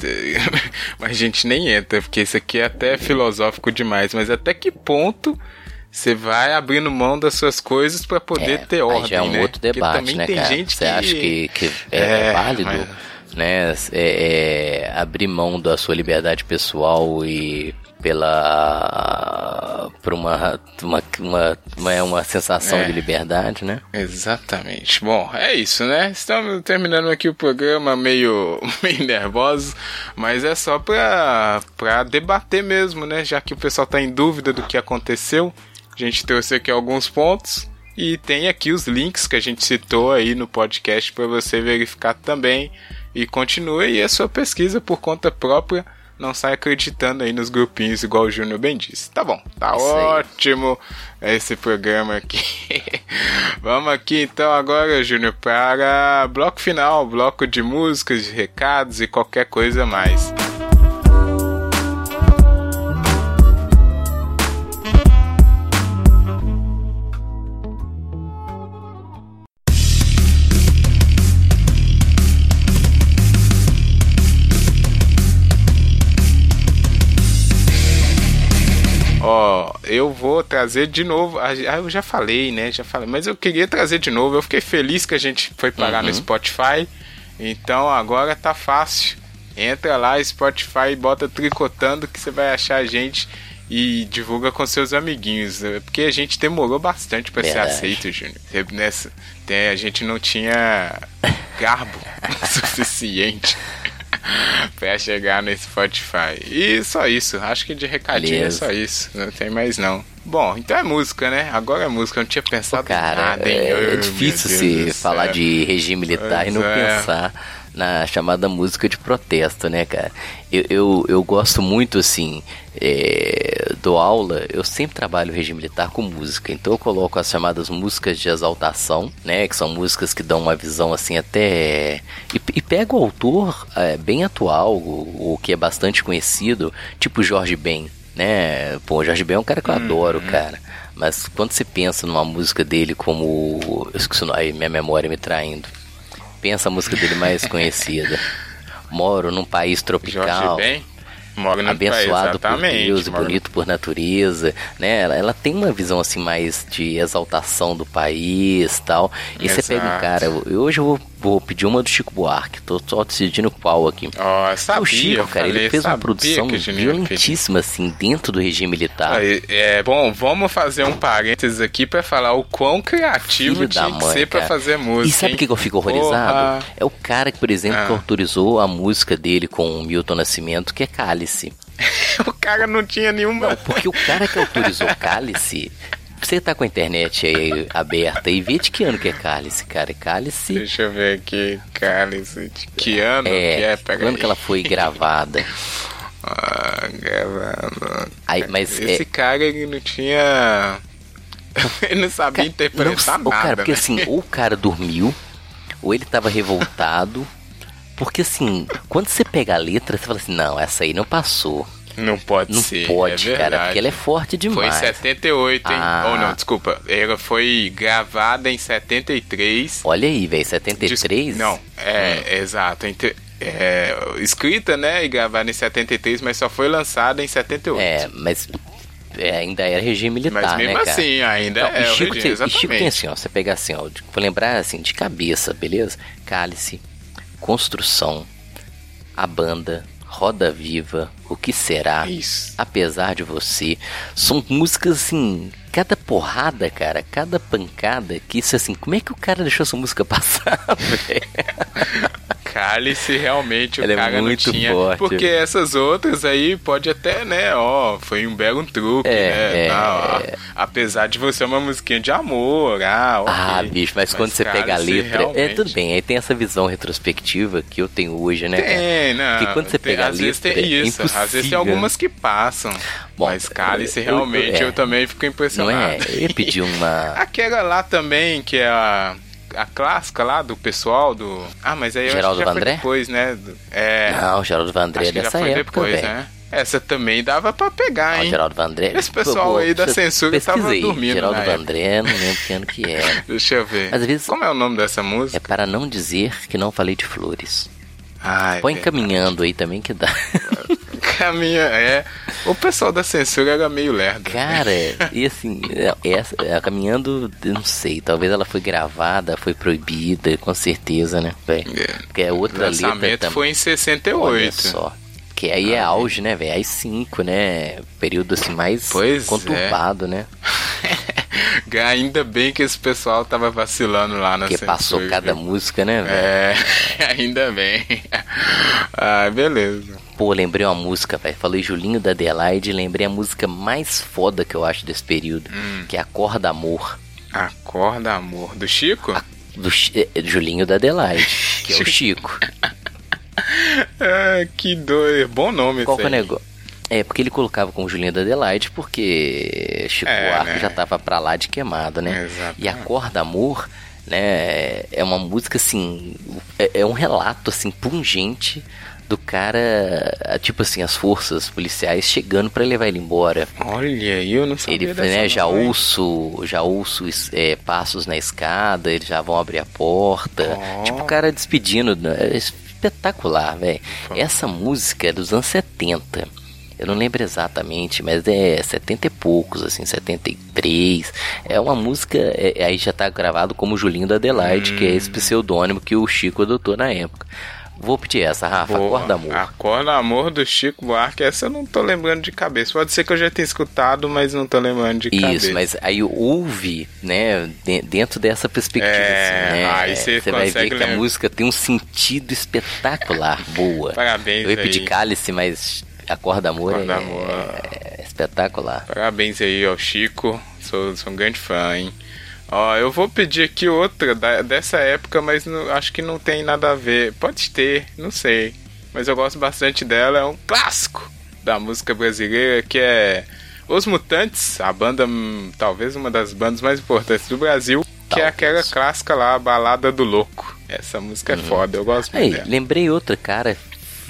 mas a gente nem entra, porque isso aqui é até filosófico demais, mas até que ponto você vai abrindo mão das suas coisas para poder é, ter ordem, já é um né? outro debate, né, cara? Você acha que, que é, é válido? Mas né, é, é, abrir mão da sua liberdade pessoal e pela por uma uma, uma, uma, uma sensação é, de liberdade, né? Exatamente. Bom, é isso, né? Estamos terminando aqui o programa meio meio nervoso, mas é só para para debater mesmo, né? Já que o pessoal está em dúvida do que aconteceu, a gente trouxe aqui alguns pontos e tem aqui os links que a gente citou aí no podcast para você verificar também e continue aí a sua pesquisa por conta própria não sai acreditando aí nos grupinhos, igual o Júnior bem disse. Tá bom, tá Isso aí. ótimo esse programa aqui. Vamos aqui então agora, Júnior, para bloco final, bloco de músicas, de recados e qualquer coisa mais. Eu vou trazer de novo. Ah, eu já falei, né? Já falei, mas eu queria trazer de novo. Eu fiquei feliz que a gente foi parar no Spotify. Então agora tá fácil. Entra lá, Spotify, e bota tricotando que você vai achar a gente e divulga com seus amiguinhos. né? Porque a gente demorou bastante pra ser aceito, Júnior. Nessa, a gente não tinha garbo suficiente pra chegar no Spotify. E só isso. Acho que de recadinho Beleza. é só isso. Não tem mais não. Bom, então é música, né? Agora é música. Eu não tinha pensado Cara, nada, hein? é, é difícil se falar céu. de regime militar e Pois não é. pensar na chamada música de protesto, né, cara? Eu, eu, eu gosto muito, assim, é, do aula, eu sempre trabalho regime militar com música, então eu coloco as chamadas músicas de exaltação, né, que são músicas que dão uma visão, assim, até... E, e pego o autor é, bem atual, o, o que é bastante conhecido, tipo Jorge Ben, né? Pô, o Jorge Ben é um cara que eu adoro, cara. Mas quando você pensa numa música dele como. Eu esqueci o nome, aí minha memória me traindo. Pensa a música dele mais conhecida. Moro num país tropical. Jorge Ben? Abençoado país, por Deus e bonito por natureza, né? Ela, ela tem uma visão assim mais de exaltação do país tal. E você pega um Exato. cara. Hoje eu vou, vou pedir uma do Chico Buarque. Tô só decidindo qual aqui. Ó, eu sabia, o Chico, cara, ele falei, fez uma produção violentíssima assim dentro do regime militar. É, bom, vamos fazer um parênteses aqui pra falar o quão criativo Filho tinha da que mãe, ser pra cara. fazer música. E sabe o que que eu fico horrorizado? Porra. É o cara que, por exemplo, Ah. que autorizou a música dele com o Milton Nascimento, que é Cálice. o cara não tinha nenhuma. Não, porque o cara que autorizou Cálice. Você tá com a internet aí aberta e vê de que ano que é Cálice, cara. É Cálice. Deixa eu ver aqui, Cálice. De que ano que É, é? Pega quando aí. que ela foi gravada. Ah, gravando. Aí, mas Esse é, cara, ele não tinha... ele não sabia interpretar não, nada, cara, porque né? assim, ou o cara dormiu, ou ele tava revoltado. Porque assim, quando você pega a letra, você fala assim, não, essa aí não passou. Não pode Não ser, pode, é cara, verdade. porque ela é forte Foi em demais. 78, hein? Ah. Ou não, desculpa. Ela foi gravada em 73. Olha aí, velho, 73? Dis- Não, é, exato. Entre- é, escrita, né, e gravada em 73, mas só foi lançada em 78. É, mas é, ainda era regime militar, mas mesmo né, cara? assim, ainda Não, é o Chico regime, tem. Chico tem assim, ó, você pegar assim, ó, vou lembrar assim, de cabeça, beleza? Cálice, Construção, A Banda, Roda Viva, O Que Será, Isso. Apesar de Você, são músicas assim, cada porrada, cara, cada pancada, que isso assim, como é que o cara deixou essa música passar, velho? Cálice realmente o Ela é cara muito não tinha. forte. Porque essas outras aí pode até, né, ó, foi um belo truque, É, né? é. apesar de você ser uma musiquinha de amor, ah, ok. Ah, bicho, mas, quando você pega a letra. É, realmente- tudo bem, aí tem essa visão retrospectiva que eu tenho hoje, né? cara? Tem, não. Porque quando você tem- pega a às vezes letra, tem é isso. às vezes tem algumas que passam. Bom, mas Cálice eu- realmente eu, é. também fico Não é? Eu ia pedir uma. Aquela lá também, que é a, a clássica lá do pessoal do. Ah, mas aí eu Geraldo acho que já Vandré? foi depois, né? É. Não, o Geraldo Vandré é dessa época, depois, né? Essa também dava pra pegar, hein? Geraldo Vandré. Esse pessoal aí da censura tava dormindo Geraldo época. Vandré, não lembro que ano que era. Deixa eu ver. Mas às vezes- Como é o nome dessa É música? para não dizer que não falei de flores. Ah, é Põe verdade. caminhando aí também que dá. Caminha, é. O pessoal da censura era meio lerdo. Cara, e assim, é- essa, é, caminhando, não sei, talvez ela foi gravada, foi proibida, com certeza, né? É. Porque é O outra letra lançamento também. foi em Olha 68. só. Que aí é auge, né, velho? Aí 5, né? Período assim mais Pois é. conturbado, né? Ainda bem que esse pessoal tava vacilando lá na Porque censura. passou cada viu? música, né, velho? É, ainda bem. Ah, beleza. Pô, lembrei uma música, velho. Falei Julinho da Adelaide, lembrei a música mais foda que eu acho desse período, Hum. que é Acorda Amor, Acorda, amor. Do Chico? do Chi- eh, Julinho da Adelaide, que é o Chico. Ah, que doido. Bom nome Qual esse que é o negócio? É, porque ele colocava como Julinho da Adelaide, porque Chico É, Buarque né? já tava pra lá de queimado, né? Exatamente. E Acorda Amor, né, é uma música assim, é, é um relato assim pungente do cara, tipo assim, as forças policiais chegando pra levar ele embora. Olha eu não sabia Ele, né, já ouço, já ouço é, passos na escada, eles já vão abrir a porta. Ó. Tipo, o cara despedindo. né, É espetacular, velho. Essa música é dos anos 70. Eu não lembro exatamente, mas é 70 e poucos, assim, 73. É uma música, é- aí já tá gravado como Julinho da Adelaide, que é Hum. esse pseudônimo que o Chico adotou na época. Vou pedir essa, Rafa, Boa. acorda amor. Acorda Amor do Chico Buarque. Essa eu não tô lembrando de cabeça. Pode ser que eu já tenha escutado, mas não tô lembrando de cabeça. Isso, mas aí ouve, né, de- dentro dessa perspectiva, É, assim, né? aí você vai ver consegue que a música tem um sentido espetacular, boa. Parabéns Eu ia pedir aí. cálice, mas Acorda Amor, Acorda é, Amor. é espetacular. Parabéns aí ao Chico. Sou, sou um grande fã, hein? Ó, eu vou pedir aqui outra da- dessa época, mas não- acho que não tem nada a ver. Pode ter, não sei. Mas eu gosto bastante dela. É um clássico da música brasileira que é Os Mutantes, a banda, hum, talvez uma das bandas mais importantes do Brasil, que é aquela clássica lá, a Balada do Louco. Essa música é foda, eu gosto muito Aí, dela. lembrei outra, cara,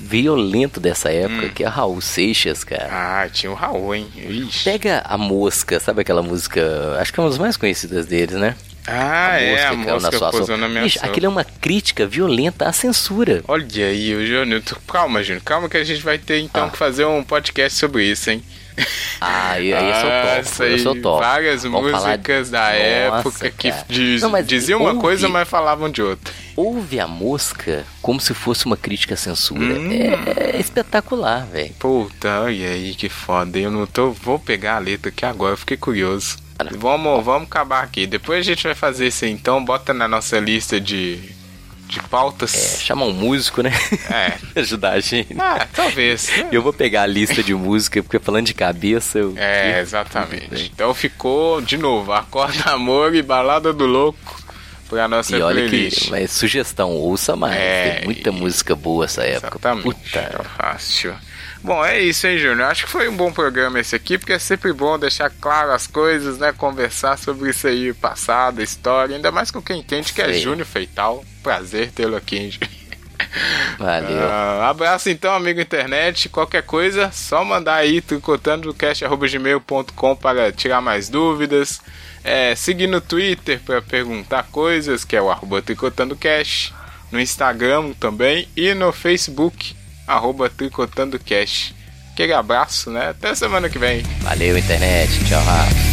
violento dessa época, Hum. que é Raul Seixas, cara. Ah, tinha o Raul, hein? Ixi. Pega a mosca, sabe aquela música? Acho que é uma das mais conhecidas deles, né? Ah, é, a que caiu música sua pousou sopa. na minha Bicho, aquilo é uma crítica violenta à censura. Olha aí, o Júnior. Calma, Júnior. Calma que a gente vai ter então Ah. que fazer um podcast sobre isso, hein? Ah, aí, aí eu sou top. Nossa, eu sou aí, top. Várias Vamos falar- músicas da Nossa, época que diz, Não, diziam uma coisa, mas falavam de outra. Ouve a mosca como se fosse uma crítica à censura. Hum. É, é espetacular, velho. Puta, olha aí que foda. Eu não tô. Vou pegar a letra aqui agora, eu fiquei curioso. Vamos, vamos acabar aqui. Depois a gente vai fazer isso então. Bota na nossa lista de, de É, pautas. chama um músico, né? É. Ajudar a gente. Ah, talvez. Eu vou pegar a lista de música, porque falando de cabeça, eu. É, exatamente. Então ficou, de novo, Acorda Amor e Balada do Louco pra nossa E olha playlist. que, mas sugestão, ouça mais. É, Tem muita e- música boa essa época. Exatamente. Puta. É fácil. Bom, é isso, hein, Júnior? Acho que foi um bom programa esse aqui, porque é sempre bom deixar claro as coisas, né? Conversar sobre isso aí, passado, história, ainda mais com quem entende que é. Júnior Feital. Prazer tê-lo aqui, hein, Júnior? Valeu. Ah, abraço então, amigo internet. Qualquer coisa, só mandar aí tricotandocast.gmail.com para tirar mais dúvidas. É, seguir no Twitter para perguntar coisas, que é o arroba tricotandocast. No Instagram também e no Facebook, arroba tricotandocast. Aquele abraço, né? Até semana que vem. Valeu, internet. Tchau, Rafa.